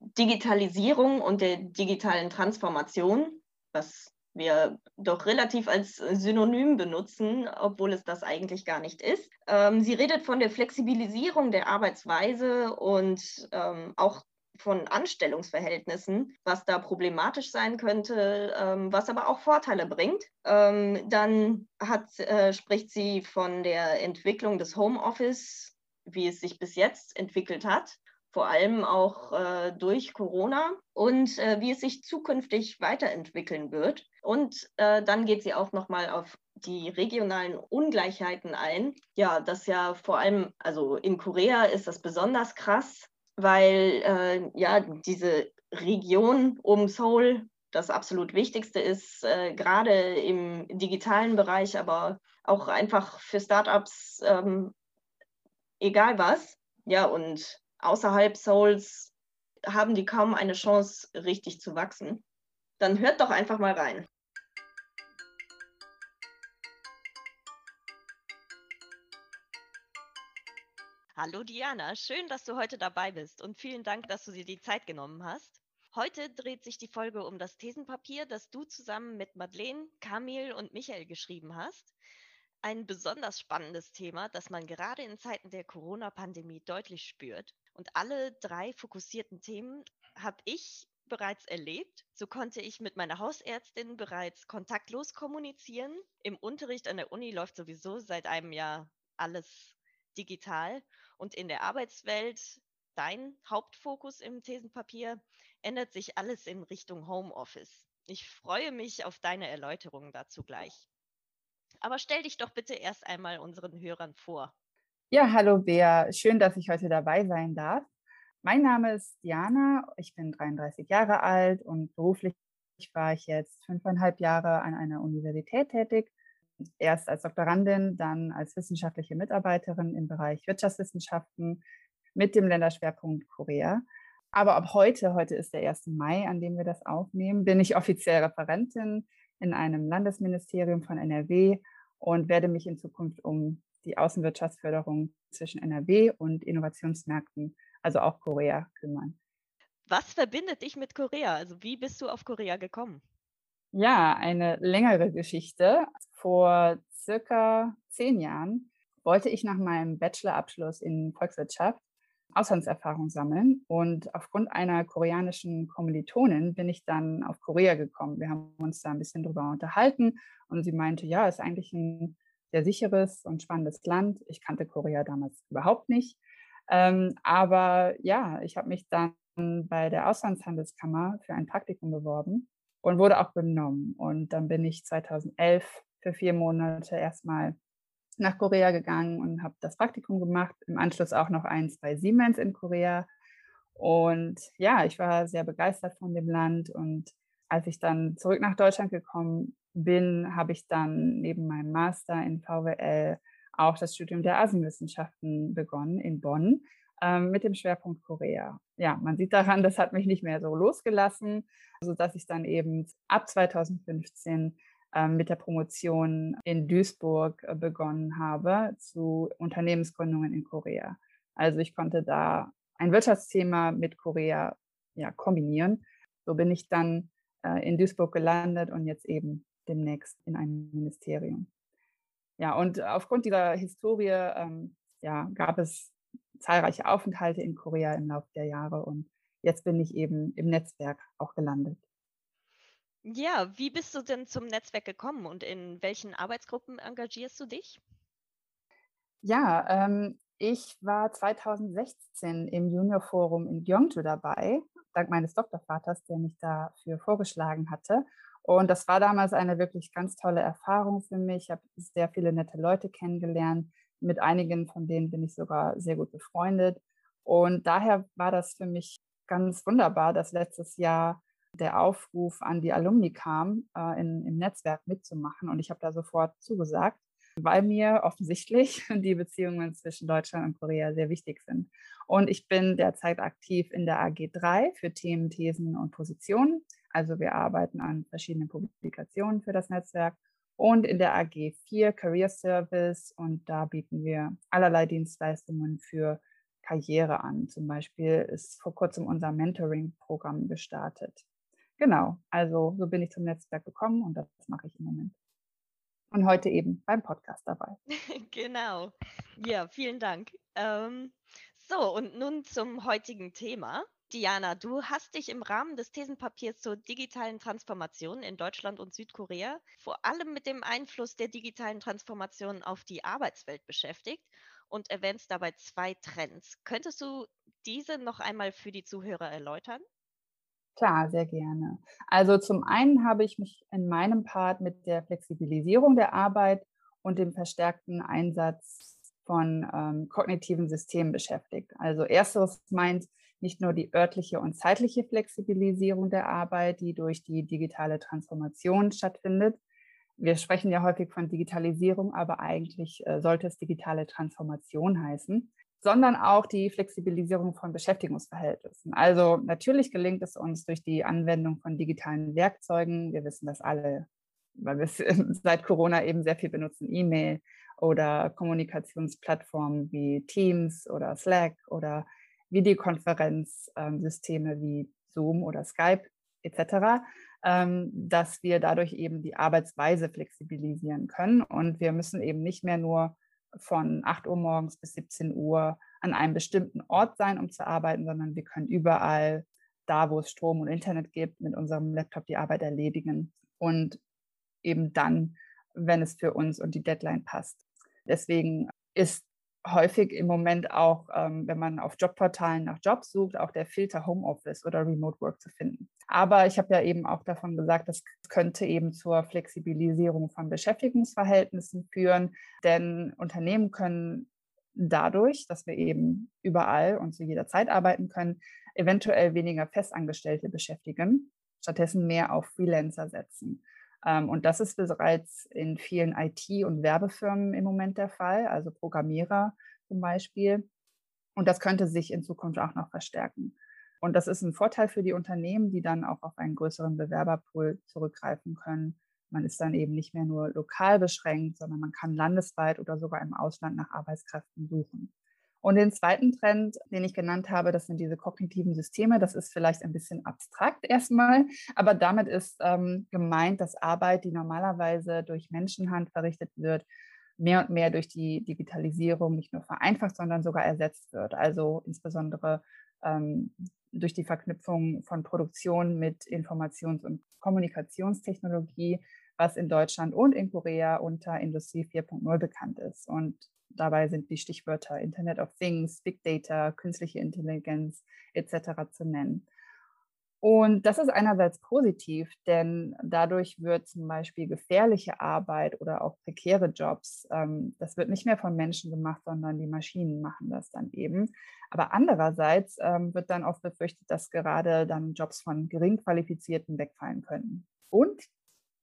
Digitalisierung und der digitalen Transformation, was wir doch relativ als Synonym benutzen, obwohl es das eigentlich gar nicht ist. Ähm, sie redet von der Flexibilisierung der Arbeitsweise und ähm, auch von Anstellungsverhältnissen, was da problematisch sein könnte, ähm, was aber auch Vorteile bringt. Ähm, dann hat, äh, spricht sie von der Entwicklung des Homeoffice, wie es sich bis jetzt entwickelt hat, vor allem auch äh, durch Corona und äh, wie es sich zukünftig weiterentwickeln wird. Und äh, dann geht sie auch nochmal auf die regionalen Ungleichheiten ein. Ja, das ja vor allem, also in Korea ist das besonders krass weil äh, ja diese Region um Seoul das absolut Wichtigste ist, äh, gerade im digitalen Bereich, aber auch einfach für Startups, ähm, egal was. Ja, und außerhalb Souls haben die kaum eine Chance, richtig zu wachsen. Dann hört doch einfach mal rein. Hallo Diana, schön, dass du heute dabei bist und vielen Dank, dass du dir die Zeit genommen hast. Heute dreht sich die Folge um das Thesenpapier, das du zusammen mit Madeleine, Kamil und Michael geschrieben hast. Ein besonders spannendes Thema, das man gerade in Zeiten der Corona-Pandemie deutlich spürt. Und alle drei fokussierten Themen habe ich bereits erlebt. So konnte ich mit meiner Hausärztin bereits kontaktlos kommunizieren. Im Unterricht an der Uni läuft sowieso seit einem Jahr alles digital. Und in der Arbeitswelt, dein Hauptfokus im Thesenpapier, ändert sich alles in Richtung Homeoffice. Ich freue mich auf deine Erläuterungen dazu gleich. Aber stell dich doch bitte erst einmal unseren Hörern vor. Ja, hallo Bea, schön, dass ich heute dabei sein darf. Mein Name ist Diana, ich bin 33 Jahre alt und beruflich war ich jetzt fünfeinhalb Jahre an einer Universität tätig erst als Doktorandin, dann als wissenschaftliche Mitarbeiterin im Bereich Wirtschaftswissenschaften mit dem Länderschwerpunkt Korea. Aber ab heute, heute ist der 1. Mai, an dem wir das aufnehmen, bin ich offiziell Referentin in einem Landesministerium von NRW und werde mich in Zukunft um die Außenwirtschaftsförderung zwischen NRW und Innovationsmärkten, also auch Korea, kümmern. Was verbindet dich mit Korea? Also wie bist du auf Korea gekommen? Ja, eine längere Geschichte. Vor circa zehn Jahren wollte ich nach meinem Bachelorabschluss in Volkswirtschaft Auslandserfahrung sammeln. Und aufgrund einer koreanischen Kommilitonin bin ich dann auf Korea gekommen. Wir haben uns da ein bisschen drüber unterhalten und sie meinte, ja, ist eigentlich ein sehr sicheres und spannendes Land. Ich kannte Korea damals überhaupt nicht. Ähm, aber ja, ich habe mich dann bei der Auslandshandelskammer für ein Praktikum beworben und wurde auch genommen. Und dann bin ich 2011 für vier Monate erstmal nach Korea gegangen und habe das Praktikum gemacht, im Anschluss auch noch eins bei Siemens in Korea. Und ja, ich war sehr begeistert von dem Land. Und als ich dann zurück nach Deutschland gekommen bin, habe ich dann neben meinem Master in VWL auch das Studium der Asienwissenschaften begonnen in Bonn ähm, mit dem Schwerpunkt Korea. Ja, man sieht daran, das hat mich nicht mehr so losgelassen, sodass ich dann eben ab 2015 ähm, mit der Promotion in Duisburg äh, begonnen habe zu Unternehmensgründungen in Korea. Also ich konnte da ein Wirtschaftsthema mit Korea ja, kombinieren. So bin ich dann äh, in Duisburg gelandet und jetzt eben demnächst in einem Ministerium. Ja, und aufgrund dieser Historie ähm, ja, gab es zahlreiche Aufenthalte in Korea im Laufe der Jahre und jetzt bin ich eben im Netzwerk auch gelandet. Ja, wie bist du denn zum Netzwerk gekommen und in welchen Arbeitsgruppen engagierst du dich? Ja, ähm, ich war 2016 im Junior Forum in Gyeongju dabei, dank meines Doktorvaters, der mich dafür vorgeschlagen hatte. Und das war damals eine wirklich ganz tolle Erfahrung für mich. Ich habe sehr viele nette Leute kennengelernt. Mit einigen von denen bin ich sogar sehr gut befreundet. Und daher war das für mich ganz wunderbar, dass letztes Jahr der Aufruf an die Alumni kam, äh, in, im Netzwerk mitzumachen. Und ich habe da sofort zugesagt, weil mir offensichtlich (laughs) die Beziehungen zwischen Deutschland und Korea sehr wichtig sind. Und ich bin derzeit aktiv in der AG3 für Themen, Thesen und Positionen. Also wir arbeiten an verschiedenen Publikationen für das Netzwerk und in der AG4 Career Service und da bieten wir allerlei Dienstleistungen für Karriere an. Zum Beispiel ist vor kurzem unser Mentoring-Programm gestartet. Genau, also so bin ich zum Netzwerk gekommen und das mache ich im Moment. Und heute eben beim Podcast dabei. (laughs) genau. Ja, vielen Dank. Ähm, so, und nun zum heutigen Thema. Diana, du hast dich im Rahmen des Thesenpapiers zur digitalen Transformation in Deutschland und Südkorea vor allem mit dem Einfluss der digitalen Transformation auf die Arbeitswelt beschäftigt und erwähnst dabei zwei Trends. Könntest du diese noch einmal für die Zuhörer erläutern? Klar, sehr gerne. Also zum einen habe ich mich in meinem Part mit der Flexibilisierung der Arbeit und dem verstärkten Einsatz von ähm, kognitiven Systemen beschäftigt. Also ersteres meint nicht nur die örtliche und zeitliche Flexibilisierung der Arbeit, die durch die digitale Transformation stattfindet. Wir sprechen ja häufig von Digitalisierung, aber eigentlich äh, sollte es digitale Transformation heißen sondern auch die Flexibilisierung von Beschäftigungsverhältnissen. Also natürlich gelingt es uns durch die Anwendung von digitalen Werkzeugen. Wir wissen das alle, weil wir es (laughs) seit Corona eben sehr viel benutzen, E-Mail oder Kommunikationsplattformen wie Teams oder Slack oder Videokonferenzsysteme wie Zoom oder Skype etc., ähm, dass wir dadurch eben die Arbeitsweise flexibilisieren können. Und wir müssen eben nicht mehr nur von 8 Uhr morgens bis 17 Uhr an einem bestimmten Ort sein, um zu arbeiten, sondern wir können überall da, wo es Strom und Internet gibt, mit unserem Laptop die Arbeit erledigen und eben dann, wenn es für uns und die Deadline passt. Deswegen ist häufig im Moment auch, ähm, wenn man auf Jobportalen nach Jobs sucht, auch der Filter Homeoffice oder Remote Work zu finden. Aber ich habe ja eben auch davon gesagt, das könnte eben zur Flexibilisierung von Beschäftigungsverhältnissen führen, denn Unternehmen können dadurch, dass wir eben überall und zu jeder Zeit arbeiten können, eventuell weniger Festangestellte beschäftigen, stattdessen mehr auf Freelancer setzen. Ähm, und das ist bereits in vielen IT- und Werbefirmen im Moment der Fall, also Programmierer zum Beispiel. Und das könnte sich in Zukunft auch noch verstärken. Und das ist ein Vorteil für die Unternehmen, die dann auch auf einen größeren Bewerberpool zurückgreifen können. Man ist dann eben nicht mehr nur lokal beschränkt, sondern man kann landesweit oder sogar im Ausland nach Arbeitskräften suchen. Und den zweiten Trend, den ich genannt habe, das sind diese kognitiven Systeme. Das ist vielleicht ein bisschen abstrakt erstmal, aber damit ist ähm, gemeint, dass Arbeit, die normalerweise durch Menschenhand verrichtet wird, mehr und mehr durch die Digitalisierung nicht nur vereinfacht, sondern sogar ersetzt wird. Also insbesondere ähm, durch die Verknüpfung von Produktion mit Informations- und Kommunikationstechnologie, was in Deutschland und in Korea unter Industrie 4.0 bekannt ist. Und dabei sind die Stichwörter Internet of Things, Big Data, künstliche Intelligenz etc. zu nennen. Und das ist einerseits positiv, denn dadurch wird zum Beispiel gefährliche Arbeit oder auch prekäre Jobs, ähm, das wird nicht mehr von Menschen gemacht, sondern die Maschinen machen das dann eben. Aber andererseits ähm, wird dann oft befürchtet, dass gerade dann Jobs von gering qualifizierten wegfallen können. Und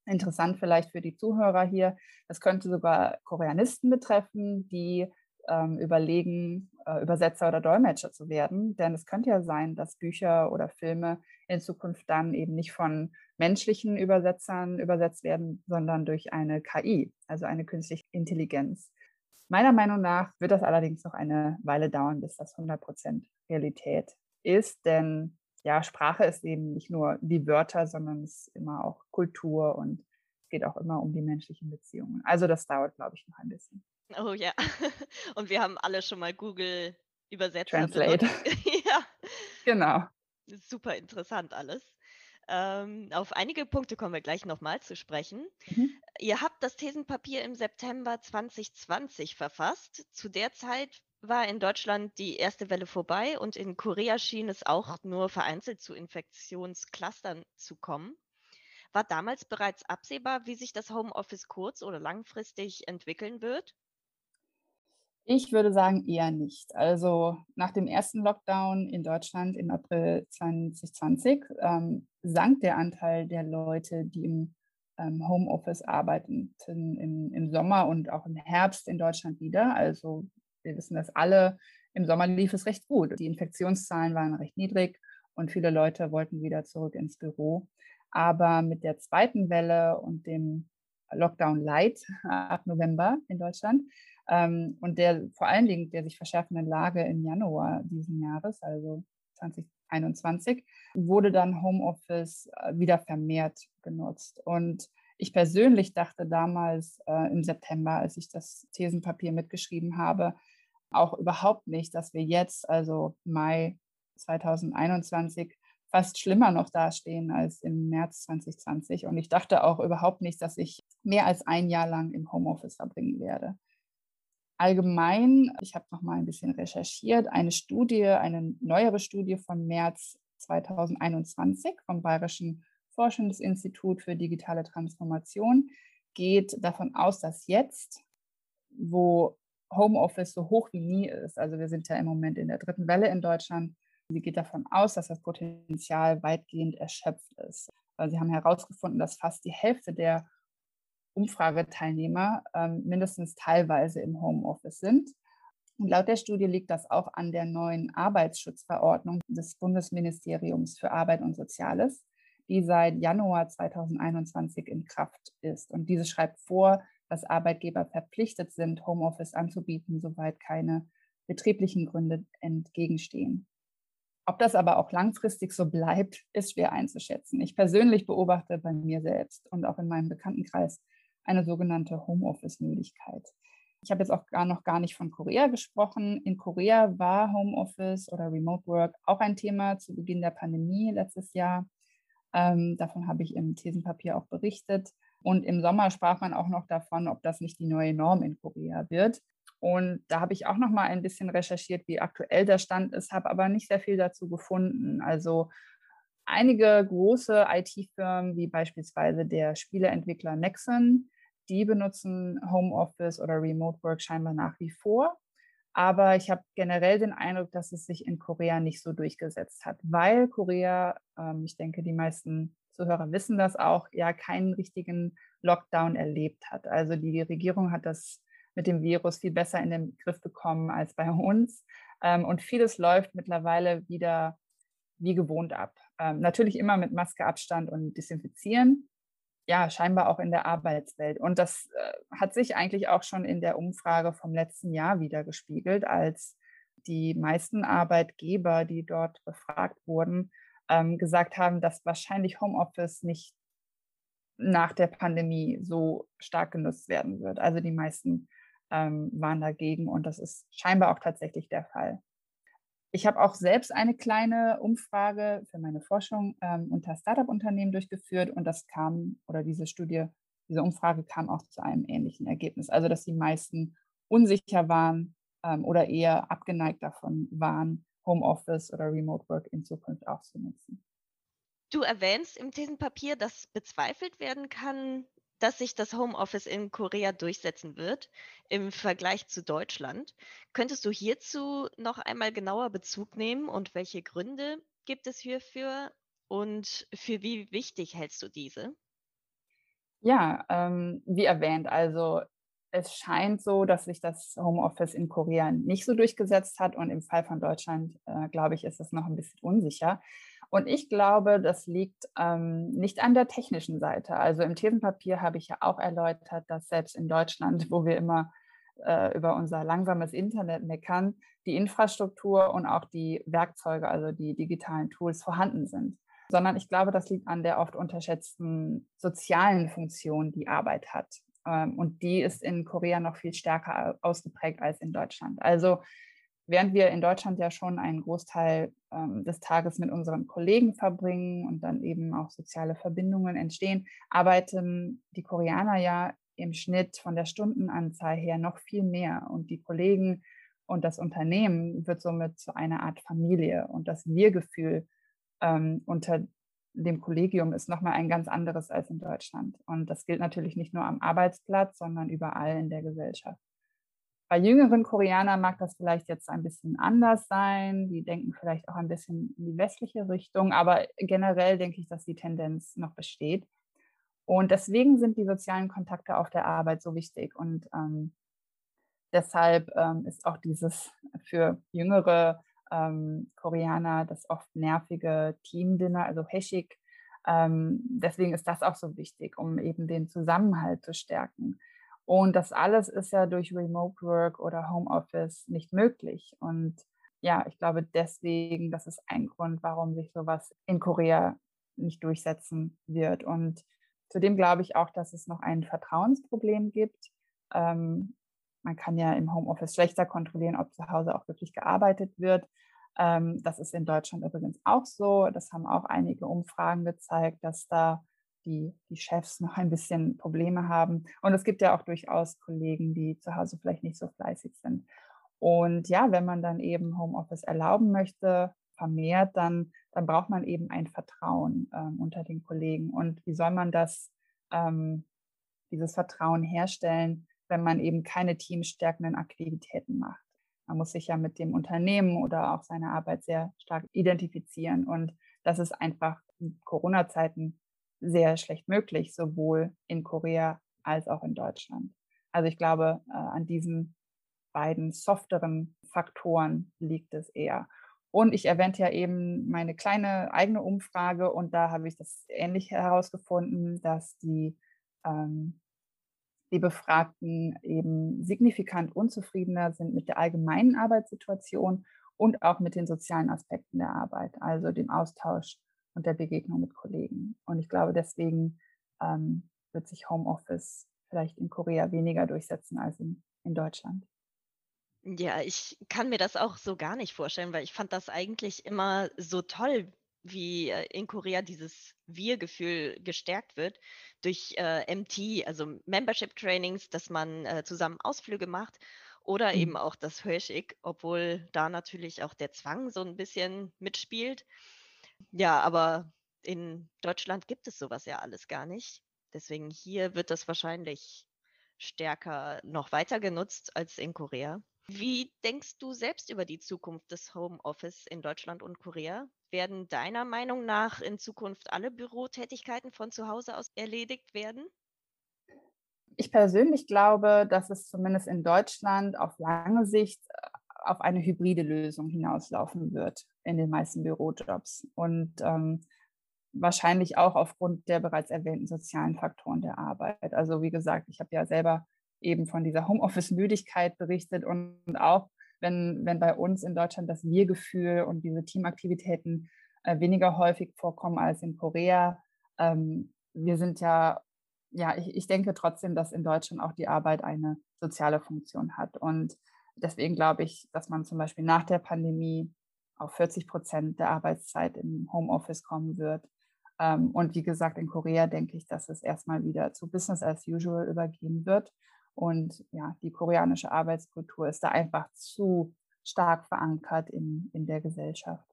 interessant vielleicht für die Zuhörer hier, das könnte sogar Koreanisten betreffen, die ähm, überlegen, äh, Übersetzer oder Dolmetscher zu werden. Denn es könnte ja sein, dass Bücher oder Filme in Zukunft dann eben nicht von menschlichen Übersetzern übersetzt werden, sondern durch eine KI, also eine künstliche Intelligenz. Meiner Meinung nach wird das allerdings noch eine Weile dauern, bis das 100% Realität ist, denn ja, Sprache ist eben nicht nur die Wörter, sondern es ist immer auch Kultur und es geht auch immer um die menschlichen Beziehungen. Also das dauert, glaube ich, noch ein bisschen. Oh ja. (laughs) Und wir haben alle schon mal Google Übersetzer Translate. (laughs) (laughs) ja. Genau. Super interessant alles. Ähm, auf einige Punkte kommen wir gleich nochmal zu sprechen. Mhm. Ihr habt das Thesenpapier im September 2020 verfasst. Zu der Zeit war in Deutschland die erste Welle vorbei und in Korea schien es auch nur vereinzelt zu Infektionsclustern zu kommen. War damals bereits absehbar, wie sich das Homeoffice kurz- oder langfristig entwickeln wird? Ich würde sagen eher nicht. Also nach dem ersten Lockdown in Deutschland im April 2020 ähm, sank der Anteil der Leute, die im ähm, Homeoffice arbeiteten im, im Sommer und auch im Herbst in Deutschland wieder. Also wir wissen das alle, im Sommer lief es recht gut. Die Infektionszahlen waren recht niedrig und viele Leute wollten wieder zurück ins Büro. Aber mit der zweiten Welle und dem Lockdown Light ab November in Deutschland ähm, und der vor allen Dingen der sich verschärfenden Lage im Januar diesen Jahres, also 2021, wurde dann Homeoffice äh, wieder vermehrt genutzt. Und ich persönlich dachte damals äh, im September, als ich das Thesenpapier mitgeschrieben habe, auch überhaupt nicht, dass wir jetzt, also Mai 2021, fast schlimmer noch dastehen als im März 2020. Und ich dachte auch überhaupt nicht, dass ich mehr als ein Jahr lang im Homeoffice verbringen werde. Allgemein, ich habe noch mal ein bisschen recherchiert, eine Studie, eine neuere Studie von März 2021 vom Bayerischen Forschungsinstitut für digitale Transformation geht davon aus, dass jetzt, wo Homeoffice so hoch wie nie ist, also wir sind ja im Moment in der dritten Welle in Deutschland, sie geht davon aus, dass das Potenzial weitgehend erschöpft ist. Sie haben herausgefunden, dass fast die Hälfte der Umfrageteilnehmer ähm, mindestens teilweise im Homeoffice sind. Und laut der Studie liegt das auch an der neuen Arbeitsschutzverordnung des Bundesministeriums für Arbeit und Soziales, die seit Januar 2021 in Kraft ist. Und diese schreibt vor, dass Arbeitgeber verpflichtet sind, Homeoffice anzubieten, soweit keine betrieblichen Gründe entgegenstehen. Ob das aber auch langfristig so bleibt, ist schwer einzuschätzen. Ich persönlich beobachte bei mir selbst und auch in meinem Bekanntenkreis eine sogenannte Homeoffice-Müdigkeit. Ich habe jetzt auch gar noch gar nicht von Korea gesprochen. In Korea war Homeoffice oder Remote Work auch ein Thema zu Beginn der Pandemie letztes Jahr. Ähm, davon habe ich im Thesenpapier auch berichtet. Und im Sommer sprach man auch noch davon, ob das nicht die neue Norm in Korea wird. Und da habe ich auch noch mal ein bisschen recherchiert, wie aktuell der Stand ist, habe aber nicht sehr viel dazu gefunden. Also einige große IT-Firmen, wie beispielsweise der Spieleentwickler Nexon, die benutzen Homeoffice oder Remote Work scheinbar nach wie vor. Aber ich habe generell den Eindruck, dass es sich in Korea nicht so durchgesetzt hat, weil Korea, ähm, ich denke, die meisten Zuhörer wissen das auch, ja keinen richtigen Lockdown erlebt hat. Also die Regierung hat das mit dem Virus viel besser in den Griff bekommen als bei (laughs) uns. Ähm, und vieles läuft mittlerweile wieder wie gewohnt ab. Ähm, natürlich immer mit Maske, Abstand und Desinfizieren. Ja, scheinbar auch in der Arbeitswelt. Und das äh, hat sich eigentlich auch schon in der Umfrage vom letzten Jahr wieder gespiegelt, als die meisten Arbeitgeber, die dort befragt wurden, ähm, gesagt haben, dass wahrscheinlich Homeoffice nicht nach der Pandemie so stark genutzt werden wird. Also die meisten ähm, waren dagegen und das ist scheinbar auch tatsächlich der Fall. Ich habe auch selbst eine kleine Umfrage für meine Forschung ähm, unter Startup-Unternehmen durchgeführt und das kam, oder diese Studie, diese Umfrage kam auch zu einem ähnlichen Ergebnis. Also, dass die meisten unsicher waren ähm, oder eher abgeneigt davon waren, Homeoffice oder Remote Work in Zukunft auch zu nutzen. Du erwähnst im Thesenpapier, dass bezweifelt werden kann, dass sich das Homeoffice in Korea durchsetzen wird im Vergleich zu Deutschland. Könntest du hierzu noch einmal genauer Bezug nehmen und welche Gründe gibt es hierfür und für wie wichtig hältst du diese? Ja, ähm, wie erwähnt, also es scheint so, dass sich das Homeoffice in Korea nicht so durchgesetzt hat und im Fall von Deutschland, äh, glaube ich, ist es noch ein bisschen unsicher. Und ich glaube, das liegt ähm, nicht an der technischen Seite. Also im Thesenpapier habe ich ja auch erläutert, dass selbst in Deutschland, wo wir immer äh, über unser langsames Internet meckern, die Infrastruktur und auch die Werkzeuge, also die digitalen Tools vorhanden sind. Sondern ich glaube, das liegt an der oft unterschätzten sozialen Funktion, die Arbeit hat. Ähm, und die ist in Korea noch viel stärker ausgeprägt als in Deutschland. Also während wir in Deutschland ja schon einen Großteil ähm, des Tages mit unseren Kollegen verbringen und dann eben auch soziale Verbindungen entstehen, arbeiten die Koreaner ja im Schnitt von der Stundenanzahl her noch viel mehr. Und die Kollegen und das Unternehmen wird somit zu einer Art Familie. Und das Wir-Gefühl ähm, unter dem Kollegium ist nochmal ein ganz anderes als in Deutschland. Und das gilt natürlich nicht nur am Arbeitsplatz, sondern überall in der Gesellschaft. Bei jüngeren Koreanern mag das vielleicht jetzt ein bisschen anders sein. Die denken vielleicht auch ein bisschen in die westliche Richtung, aber generell denke ich, dass die Tendenz noch besteht. Und deswegen sind die sozialen Kontakte auf der Arbeit so wichtig. Und ähm, deshalb ähm, ist auch dieses für jüngere ähm, Koreaner das oft nervige Team-Dinner, also Heshik. Ähm, deswegen ist das auch so wichtig, um eben den Zusammenhalt zu stärken. Und das alles ist ja durch Remote Work oder Homeoffice nicht möglich. Und ja, ich glaube deswegen, das ist ein Grund, warum sich sowas in Korea nicht durchsetzen wird. Und zudem glaube ich auch, dass es noch ein Vertrauensproblem gibt. Ähm, man kann ja im Homeoffice schlechter kontrollieren, ob zu Hause auch wirklich gearbeitet wird. Ähm, das ist in Deutschland übrigens auch so. Das haben auch einige Umfragen gezeigt, dass da die, die Chefs (laughs) noch ein bisschen Probleme haben. Und es gibt ja auch durchaus Kollegen, die zu Hause vielleicht nicht so fleißig sind. Und ja, wenn man dann eben Homeoffice erlauben möchte, vermehrt, dann, dann braucht man eben ein Vertrauen ähm, unter den Kollegen. Und wie soll man das, ähm, dieses Vertrauen herstellen, wenn man eben keine teamstärkenden Aktivitäten macht? Man muss sich ja mit dem Unternehmen oder auch seiner Arbeit sehr stark identifizieren. Und das ist einfach in Corona-Zeiten sehr schlecht möglich, sowohl in Korea als auch in Deutschland. Also ich glaube, äh, an diesen beiden softeren Faktoren liegt es eher. Und ich erwähnte ja eben meine kleine eigene Umfrage und da habe ich das ähnlich herausgefunden, dass die, ähm, die Befragten eben signifikant unzufriedener sind mit der allgemeinen Arbeitssituation und auch mit den sozialen Aspekten der Arbeit, also dem Austausch und der Begegnung mit Kollegen. Und ich glaube, deswegen ähm, wird sich Homeoffice vielleicht in Korea weniger durchsetzen als in, in Deutschland. Ja, ich kann mir das auch so gar nicht vorstellen, weil ich fand das eigentlich immer so toll, wie äh, in Korea dieses Wir-Gefühl gestärkt wird durch äh, MT, also Membership Trainings, dass man äh, zusammen Ausflüge macht oder mhm. eben auch das Hörschig, obwohl da natürlich auch der Zwang so ein bisschen mitspielt. Ja, aber in Deutschland gibt es sowas ja alles gar nicht. Deswegen hier wird das wahrscheinlich stärker noch weiter genutzt als in Korea. Wie denkst du selbst über die Zukunft des Homeoffice in Deutschland und Korea? Werden deiner Meinung nach in Zukunft alle Bürotätigkeiten von zu Hause aus erledigt werden? Ich persönlich glaube, dass es zumindest in Deutschland auf lange Sicht äh, auf eine hybride Lösung hinauslaufen wird in den meisten Bürojobs. Und ähm, wahrscheinlich auch aufgrund der bereits erwähnten sozialen Faktoren der Arbeit. Also wie gesagt, ich habe ja selber eben von dieser Homeoffice-Müdigkeit berichtet und auch wenn, wenn bei uns in Deutschland das Wir-Gefühl und diese Teamaktivitäten äh, weniger häufig vorkommen als in Korea. Ähm, wir sind ja, ja, ich, ich denke trotzdem, dass in Deutschland auch die Arbeit eine soziale Funktion hat. Und deswegen glaube ich, dass man zum Beispiel nach der Pandemie auf 40 Prozent der Arbeitszeit im Homeoffice kommen wird. Ähm, und wie gesagt, in Korea denke ich, dass es erstmal wieder zu Business as usual übergehen wird. Und ja, die koreanische Arbeitskultur ist da einfach zu stark verankert in, in der Gesellschaft.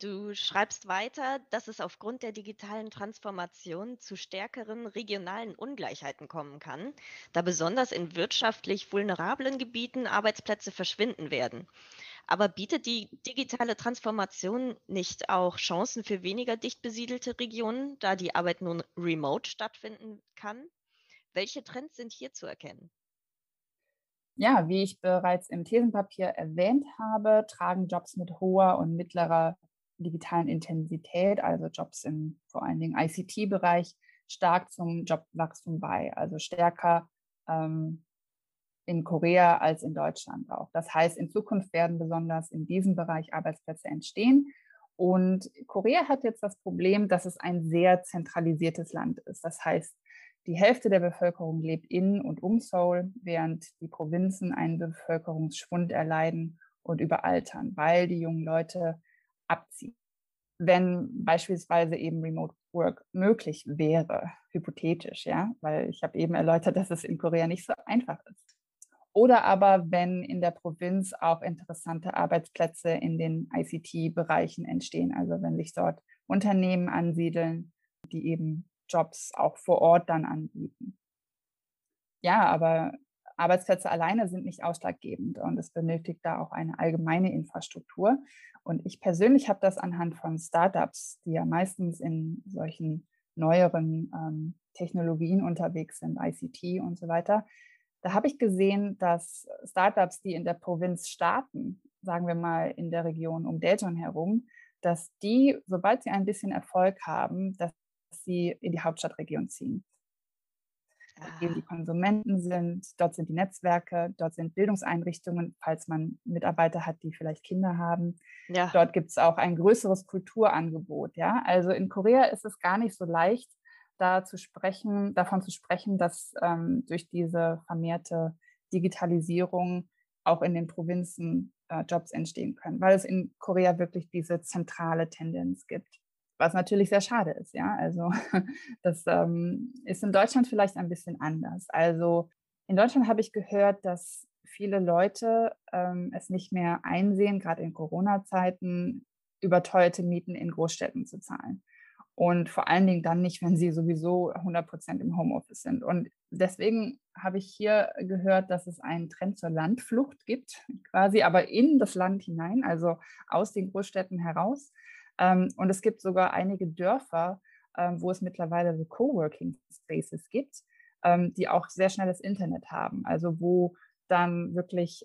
Du schreibst weiter, dass es aufgrund der digitalen Transformation zu stärkeren regionalen Ungleichheiten kommen kann, da besonders in wirtschaftlich vulnerablen Gebieten Arbeitsplätze verschwinden werden. Aber bietet die digitale Transformation nicht auch Chancen für weniger dicht besiedelte Regionen, da die Arbeit nun remote stattfinden kann? Welche Trends sind hier zu erkennen? Ja, wie ich bereits im Thesenpapier erwähnt habe, tragen Jobs mit hoher und mittlerer digitalen Intensität, also Jobs im vor allen Dingen ICT-Bereich, stark zum Jobwachstum bei, also stärker ähm, in Korea als in Deutschland auch. Das heißt, in Zukunft werden besonders in diesem Bereich Arbeitsplätze entstehen. Und Korea hat jetzt das Problem, dass es ein sehr zentralisiertes Land ist. Das heißt, die Hälfte der Bevölkerung lebt in und um Seoul, während die Provinzen einen Bevölkerungsschwund erleiden und überaltern, weil die jungen Leute abziehen. Wenn beispielsweise eben Remote Work möglich wäre, hypothetisch, ja, weil ich habe eben erläutert, dass es in Korea nicht so einfach ist. Oder aber wenn in der Provinz auch interessante Arbeitsplätze in den ICT-Bereichen entstehen, also wenn sich dort Unternehmen ansiedeln, die eben Jobs auch vor Ort dann anbieten. Ja, aber Arbeitsplätze alleine sind nicht ausschlaggebend und es benötigt da auch eine allgemeine Infrastruktur. Und ich persönlich habe das anhand von Startups, die ja meistens in solchen neueren ähm, Technologien unterwegs sind, ICT und so weiter. Da habe ich gesehen, dass Startups, die in der Provinz starten, sagen wir mal in der Region um Delton herum, dass die, sobald sie ein bisschen Erfolg haben, dass sie in die Hauptstadtregion ziehen. Ah. Eben die Konsumenten sind, dort sind die Netzwerke, dort sind Bildungseinrichtungen, falls man Mitarbeiter hat, die vielleicht Kinder haben. Ja. Dort gibt es auch ein größeres Kulturangebot. Ja? Also in Korea ist es gar nicht so leicht, da zu sprechen, davon zu sprechen, dass ähm, durch diese vermehrte Digitalisierung auch in den Provinzen äh, Jobs entstehen können, weil es in Korea wirklich diese zentrale Tendenz gibt was natürlich sehr schade ist. Ja, also (laughs) das ähm, ist in Deutschland vielleicht ein bisschen anders. Also in Deutschland habe ich gehört, dass viele Leute ähm, es nicht mehr einsehen, gerade in Corona-Zeiten, überteuerte Mieten in Großstädten zu zahlen. Und vor allen Dingen dann nicht, wenn sie sowieso 100 Prozent im Homeoffice sind. Und deswegen habe ich hier gehört, dass es einen Trend zur Landflucht gibt, quasi aber in das Land hinein, also aus den Großstädten heraus. Ähm, und es gibt sogar einige Dörfer, ähm, wo es mittlerweile so Coworking Spaces gibt, ähm, die auch sehr schnelles Internet haben. Also wo dann wirklich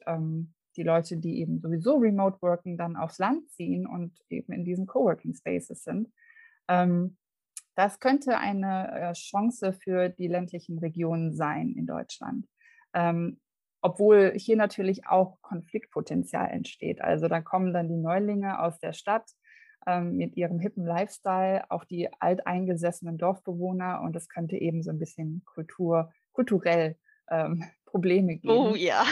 die Leute, die eben sowieso remote worken, dann aufs Land ziehen und eben in diesen Coworking Spaces sind. das könnte eine äh, Chance für die ländlichen Regionen sein in Deutschland. obwohl hier natürlich auch Konfliktpotenzial entsteht. Also da kommen dann die Neulinge aus der Stadt ähm, mit ihrem hippen Lifestyle auf die alteingesessenen Dorfbewohner und es könnte eben so ein bisschen Kultur, kulturell ähm, (laughs) Probleme geben. Oh ja.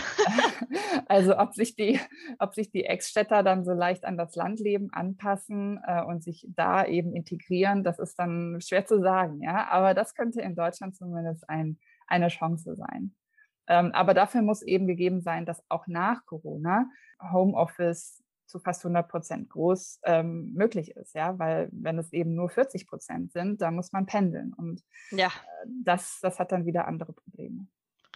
(laughs) also ob sich die, ob sich die Ex-Städter dann so leicht an das Landleben anpassen äh, und sich da eben integrieren, das ist dann schwer zu sagen, ja. Aber das könnte in Deutschland zumindest ein, eine Chance sein. Ähm, aber dafür muss eben gegeben sein, dass auch nach Corona Homeoffice zu fast 100 Prozent groß ähm, möglich ist, ja, weil wenn es eben nur 40 Prozent sind, dann muss man pendeln und ja. Äh, das, das hat dann wieder andere Probleme.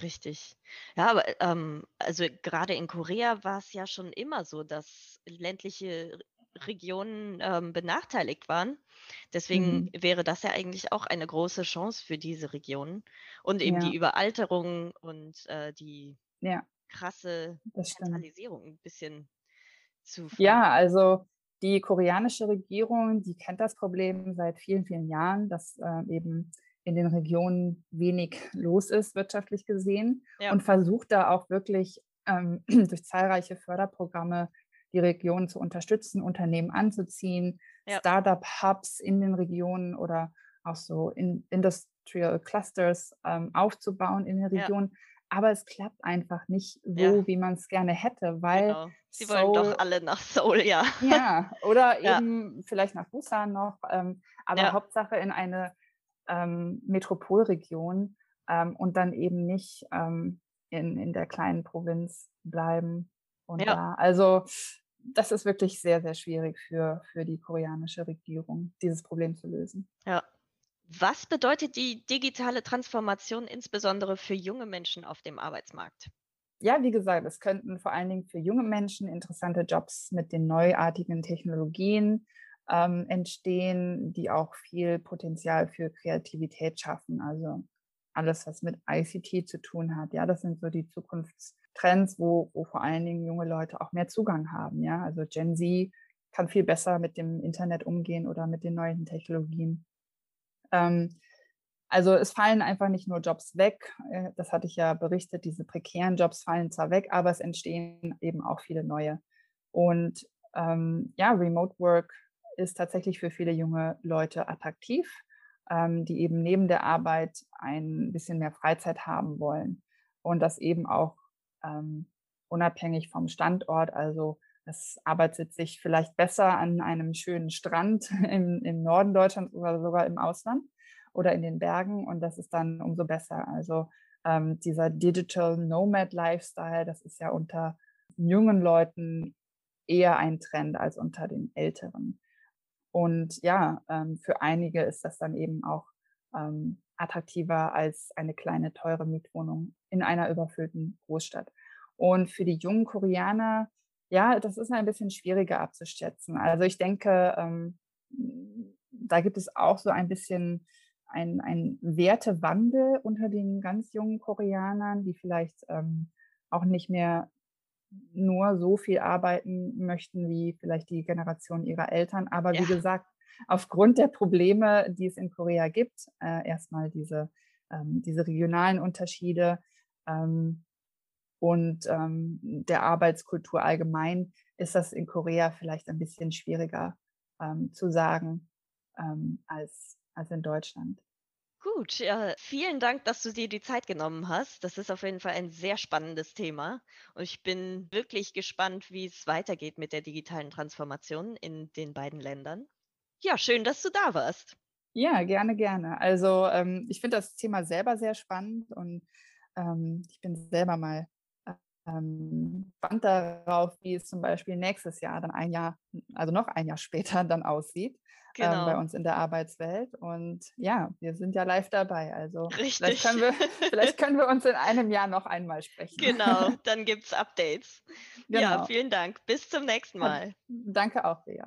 Richtig. Ja, aber ähm, also gerade in Korea war es ja schon immer so, dass ländliche Regionen ähm, benachteiligt waren. Deswegen mhm. wäre das ja eigentlich auch eine große Chance für diese Regionen. Und eben ja. die Überalterung und äh, die ja. krasse Zentralisierung ein bisschen zu. Ja, also die koreanische Regierung, die kennt das Problem seit vielen, vielen Jahren, dass äh, eben in den Regionen wenig los ist, wirtschaftlich gesehen, ja. und versucht da auch wirklich ähm, (clears throat) durch zahlreiche Förderprogramme die Regionen zu unterstützen, Unternehmen anzuziehen, ja. Startup-Hubs in den Regionen oder auch so in Industrial Clusters ähm, aufzubauen in den Regionen. Ja. Aber es klappt einfach nicht so, ja. wie man es gerne hätte, weil genau. Sie Seoul, wollen doch alle nach Seoul, ja. Ja, (laughs) oder eben vielleicht nach Busan noch, ähm, aber Hauptsache in eine ähm, Metropolregion ähm, und dann eben nicht ähm, in, in der kleinen Provinz bleiben. Und ja. da, also das ist wirklich sehr, sehr schwierig für, für die koreanische Regierung, dieses Problem zu lösen. Ja. Was bedeutet die digitale Transformation insbesondere für junge Menschen auf dem Arbeitsmarkt? Ja, wie gesagt, es könnten vor allen Dingen für junge Menschen interessante Jobs mit den neuartigen Technologien ähm, entstehen, die auch viel Potenzial für Kreativität schaffen. Also alles, was mit ICT zu tun hat. Ja, das sind so die Zukunftstrends, wo, wo vor allen Dingen junge Leute auch mehr Zugang haben. Ja, also Gen Z kann viel besser mit dem Internet umgehen oder mit den neuen Technologien. Ähm, also es fallen einfach nicht nur Jobs weg, äh, das hatte ich ja berichtet, diese prekären Jobs fallen zwar weg, aber es entstehen eben auch viele neue. Und ähm, ja, Remote Work ist tatsächlich für viele junge Leute attraktiv ähm, die eben neben der Arbeit ein bisschen mehr Freizeit haben wollen. Und das eben auch ähm, unabhängig vom Standort. Also es arbeitet sich vielleicht besser an einem schönen Strand (laughs) im, im Norden Deutschlands oder sogar im Ausland oder in den Bergen. Und das ist dann umso besser. Also ähm, dieser Digital Nomad Lifestyle, das ist ja unter jungen Leuten eher ein Trend als unter den älteren. Und ja, ähm, für einige ist das dann eben auch ähm, attraktiver als eine kleine, teure Mietwohnung in einer überfüllten Großstadt. Und für die jungen Koreaner, ja, das ist ein bisschen schwieriger abzuschätzen. Also ich denke, ähm, da gibt es auch so ein bisschen ein, ein Wertewandel unter den ganz jungen Koreanern, die vielleicht ähm, auch nicht mehr nur so viel arbeiten möchten wie vielleicht die Generation ihrer Eltern. Aber ja. wie gesagt, aufgrund der Probleme, die es in Korea gibt, äh, erstmal diese, ähm, diese regionalen Unterschiede ähm, und ähm, der Arbeitskultur allgemein, ist das in Korea vielleicht ein bisschen schwieriger ähm, zu sagen ähm, als, als in Deutschland. Gut, ja, vielen Dank, dass du dir die Zeit genommen hast. Das ist auf jeden Fall ein sehr spannendes Thema. Und ich bin wirklich gespannt, wie es weitergeht mit der digitalen Transformation in den beiden Ländern. Ja, schön, dass du da warst. Ja, gerne, gerne. Also ähm, ich finde das Thema selber sehr spannend und ähm, ich bin selber mal ähm, gespannt darauf, wie es zum Beispiel nächstes Jahr dann ein Jahr, also noch ein Jahr später (laughs) dann aussieht genau. ähm, bei uns in der Arbeitswelt. Und ja, wir sind ja live dabei. Also Richtig. Vielleicht, können wir, (laughs) vielleicht können wir uns in einem Jahr noch einmal sprechen. Genau, (laughs) dann gibt es Updates. Genau. Ja, vielen Dank. Bis zum nächsten Mal. Danke auch, Lea.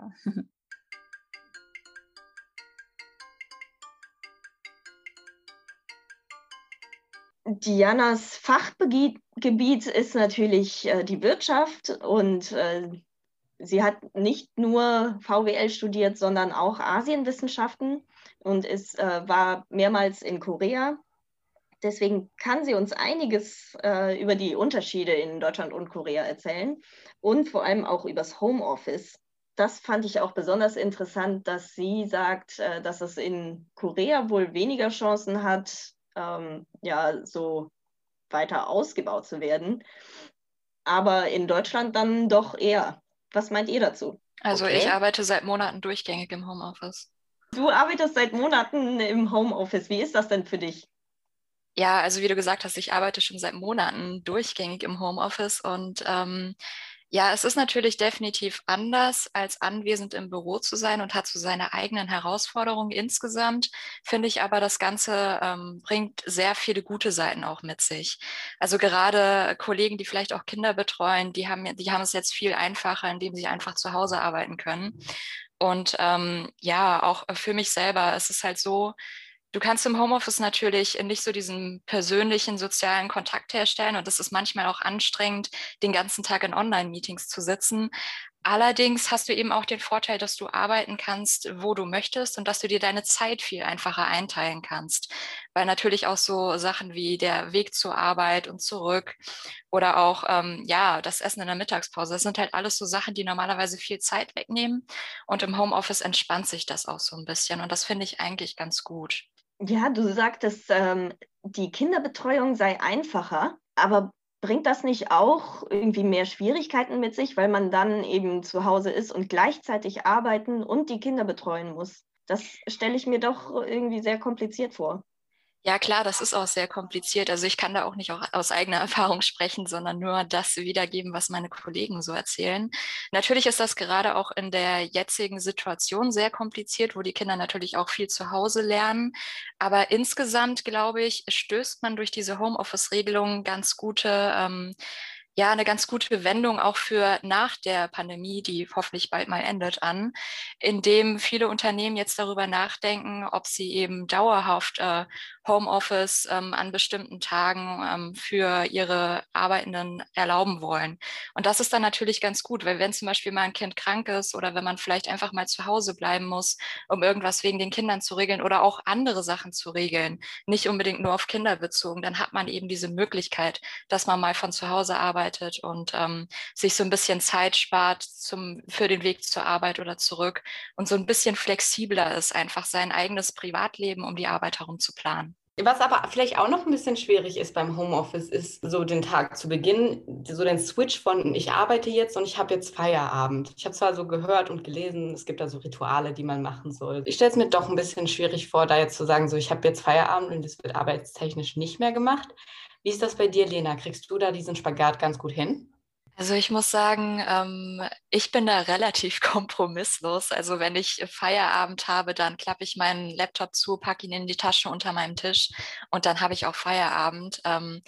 Dianas Fachgebiet ist natürlich äh, die Wirtschaft und äh, sie hat nicht nur VWL studiert, sondern auch Asienwissenschaften und ist, äh, war mehrmals in Korea. Deswegen kann sie uns einiges äh, über die Unterschiede in Deutschland und Korea erzählen und vor allem auch übers Homeoffice. Das fand ich auch besonders interessant, dass sie sagt, äh, dass es in Korea wohl weniger Chancen hat, ähm, ja, so weiter ausgebaut zu werden, aber in Deutschland dann doch eher. Was meint ihr dazu? Also okay. ich arbeite seit Monaten durchgängig im Homeoffice. Du arbeitest seit Monaten im Homeoffice. Wie ist das denn für dich? Ja, also wie du gesagt hast, ich arbeite schon seit Monaten durchgängig im Homeoffice und ähm, Ja, es ist natürlich definitiv anders, als anwesend im Büro zu sein und hat so seine eigenen Herausforderungen insgesamt. Finde ich aber, das Ganze ähm, bringt sehr viele gute Seiten auch mit sich. Also gerade Kollegen, die vielleicht auch Kinder betreuen, die haben, die haben es jetzt viel einfacher, indem sie einfach zu Hause arbeiten können. Und ähm, ja, auch für mich selber ist es halt so, Du kannst im Homeoffice natürlich nicht so diesen persönlichen sozialen Kontakt herstellen und es ist manchmal auch anstrengend, den ganzen Tag in Online-Meetings zu sitzen. Allerdings hast du eben auch den Vorteil, dass du arbeiten kannst, wo du möchtest und dass du dir deine Zeit viel einfacher einteilen kannst. Weil natürlich auch so Sachen wie der Weg zur Arbeit und zurück oder auch ähm, ja das Essen in der Mittagspause, das sind halt alles so Sachen, die normalerweise viel Zeit wegnehmen. Und im Homeoffice entspannt sich das auch so ein bisschen und das finde ich eigentlich ganz gut. Ja, du sagtest, ähm, die Kinderbetreuung sei einfacher, aber bringt das nicht auch irgendwie mehr Schwierigkeiten mit sich, weil man dann eben zu Hause ist und gleichzeitig arbeiten und die Kinder betreuen muss? Das stelle ich mir doch irgendwie sehr kompliziert vor. Ja, klar, das ist auch sehr kompliziert. Also ich kann da auch nicht auch aus eigener (laughs) Erfahrung sprechen, sondern nur das wiedergeben, was meine Kollegen so erzählen. Natürlich ist das gerade auch in der jetzigen Situation sehr kompliziert, wo die Kinder natürlich auch viel zu Hause lernen. Aber insgesamt, glaube ich, stößt man durch diese Homeoffice-Regelung ganz gute ähm, ja eine ganz gute Wendung auch für nach der Pandemie, die hoffentlich bald mal endet, an, indem viele Unternehmen jetzt darüber nachdenken, ob sie eben dauerhaft äh, Homeoffice ähm, an bestimmten Tagen ähm, für ihre Arbeitenden erlauben wollen. Und das ist dann natürlich ganz gut, weil wenn zum Beispiel mal ein Kind krank ist oder wenn man vielleicht einfach mal zu Hause bleiben muss, um irgendwas wegen den Kindern zu regeln oder auch andere Sachen zu regeln, nicht unbedingt nur auf Kinder bezogen, dann hat man eben diese Möglichkeit, dass man mal von zu Hause arbeitet und ähm, sich so ein bisschen Zeit spart zum, für den Weg zur Arbeit oder zurück und so ein bisschen flexibler ist, einfach sein eigenes Privatleben um die Arbeit herum zu planen. Was aber vielleicht auch noch ein bisschen schwierig ist beim Homeoffice, ist so den Tag zu Beginn, so den Switch von ich arbeite jetzt und ich habe jetzt Feierabend. Ich habe zwar so gehört und gelesen, es gibt da so Rituale, die man machen soll. Ich stelle es mir doch ein bisschen schwierig vor, da jetzt zu sagen, so ich habe jetzt Feierabend und es wird arbeitstechnisch nicht mehr gemacht. Wie ist das bei dir, Lena? Kriegst du da diesen Spagat ganz gut hin? Also ich muss sagen, ähm, ich bin da (laughs) relativ kompromisslos. Also wenn ich Feierabend habe, dann klappe ich meinen Laptop zu, packe ihn in die Tasche unter meinem Tisch und dann habe ich auch Feierabend. Ähm,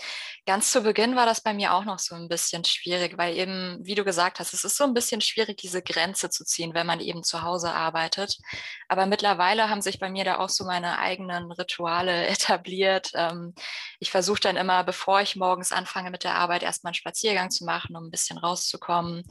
ganz zu Beginn war das bei mir auch noch so ein bisschen schwierig, weil eben, wie du gesagt hast, es ist so ein bisschen schwierig, diese Grenze zu ziehen, wenn man eben zu Hause arbeitet. Aber mittlerweile haben sich bei mir da auch so meine eigenen Rituale (laughs) etabliert. Ähm, ich versuche dann immer, bevor ich morgens anfange mit der Arbeit, erstmal einen Spaziergang zu machen, um ein bisschen bisschen rauszukommen.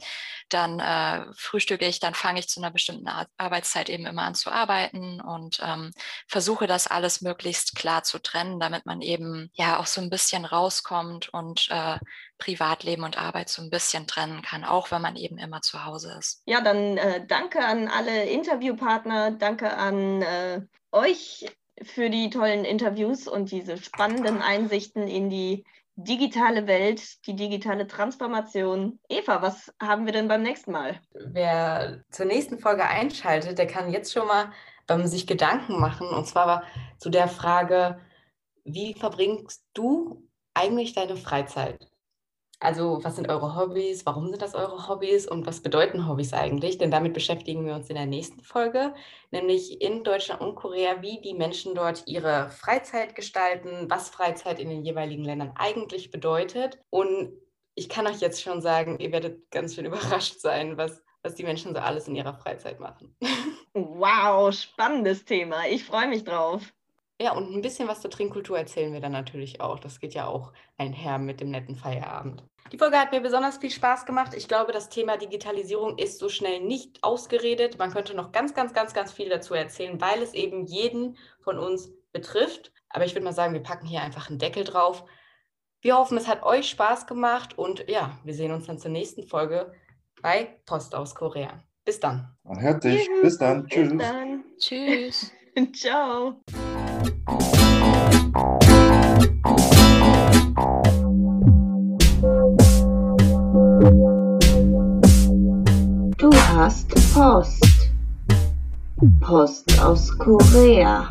Dann äh, frühstücke ich, dann fange ich zu einer bestimmten Ar Arbeitszeit eben immer an zu arbeiten und ähm, versuche das alles möglichst klar zu trennen, damit man eben ja auch so ein bisschen rauskommt und äh, Privatleben und Arbeit so ein bisschen trennen kann, auch wenn man eben immer zu Hause ist. Ja, dann äh, danke an alle Interviewpartner, danke an äh, euch für die tollen Interviews und diese spannenden Einsichten in die digitale Welt, die digitale Transformation. Eva, was haben wir denn beim nächsten Mal? Wer zur nächsten Folge einschaltet, der kann jetzt schon mal ähm, sich Gedanken machen. Und zwar zu der Frage, wie verbringst du eigentlich deine Freizeit? Also, was sind eure Hobbys? Warum sind das eure Hobbys? Und was bedeuten Hobbys eigentlich? Denn damit beschäftigen wir uns in der nächsten Folge, nämlich in Deutschland und Korea, wie die Menschen dort ihre Freizeit gestalten, was Freizeit in den jeweiligen Ländern eigentlich bedeutet. Und ich kann euch jetzt schon sagen, ihr werdet ganz schön (laughs) überrascht sein, was, was die Menschen so alles in ihrer Freizeit machen. (laughs) Wow, spannendes Thema. Ich freue mich drauf. Ja, und ein bisschen was zur Trinkkultur erzählen wir dann natürlich auch. Das geht ja auch einher mit dem netten Feierabend. Die Folge hat mir besonders viel Spaß gemacht. Ich glaube, das Thema Digitalisierung ist so schnell nicht ausgeredet. Man könnte noch ganz, ganz, ganz, ganz viel dazu erzählen, weil es eben jeden von uns betrifft. Aber ich würde mal sagen, wir packen hier einfach einen Deckel drauf. Wir hoffen, es hat euch Spaß gemacht und ja, wir sehen uns dann zur nächsten Folge bei Post aus Korea. Bis dann. Man hört dich. Bis dann. Tschüss. Bis dann. Tschüss. (laughs) Ciao. Post. Post aus Korea.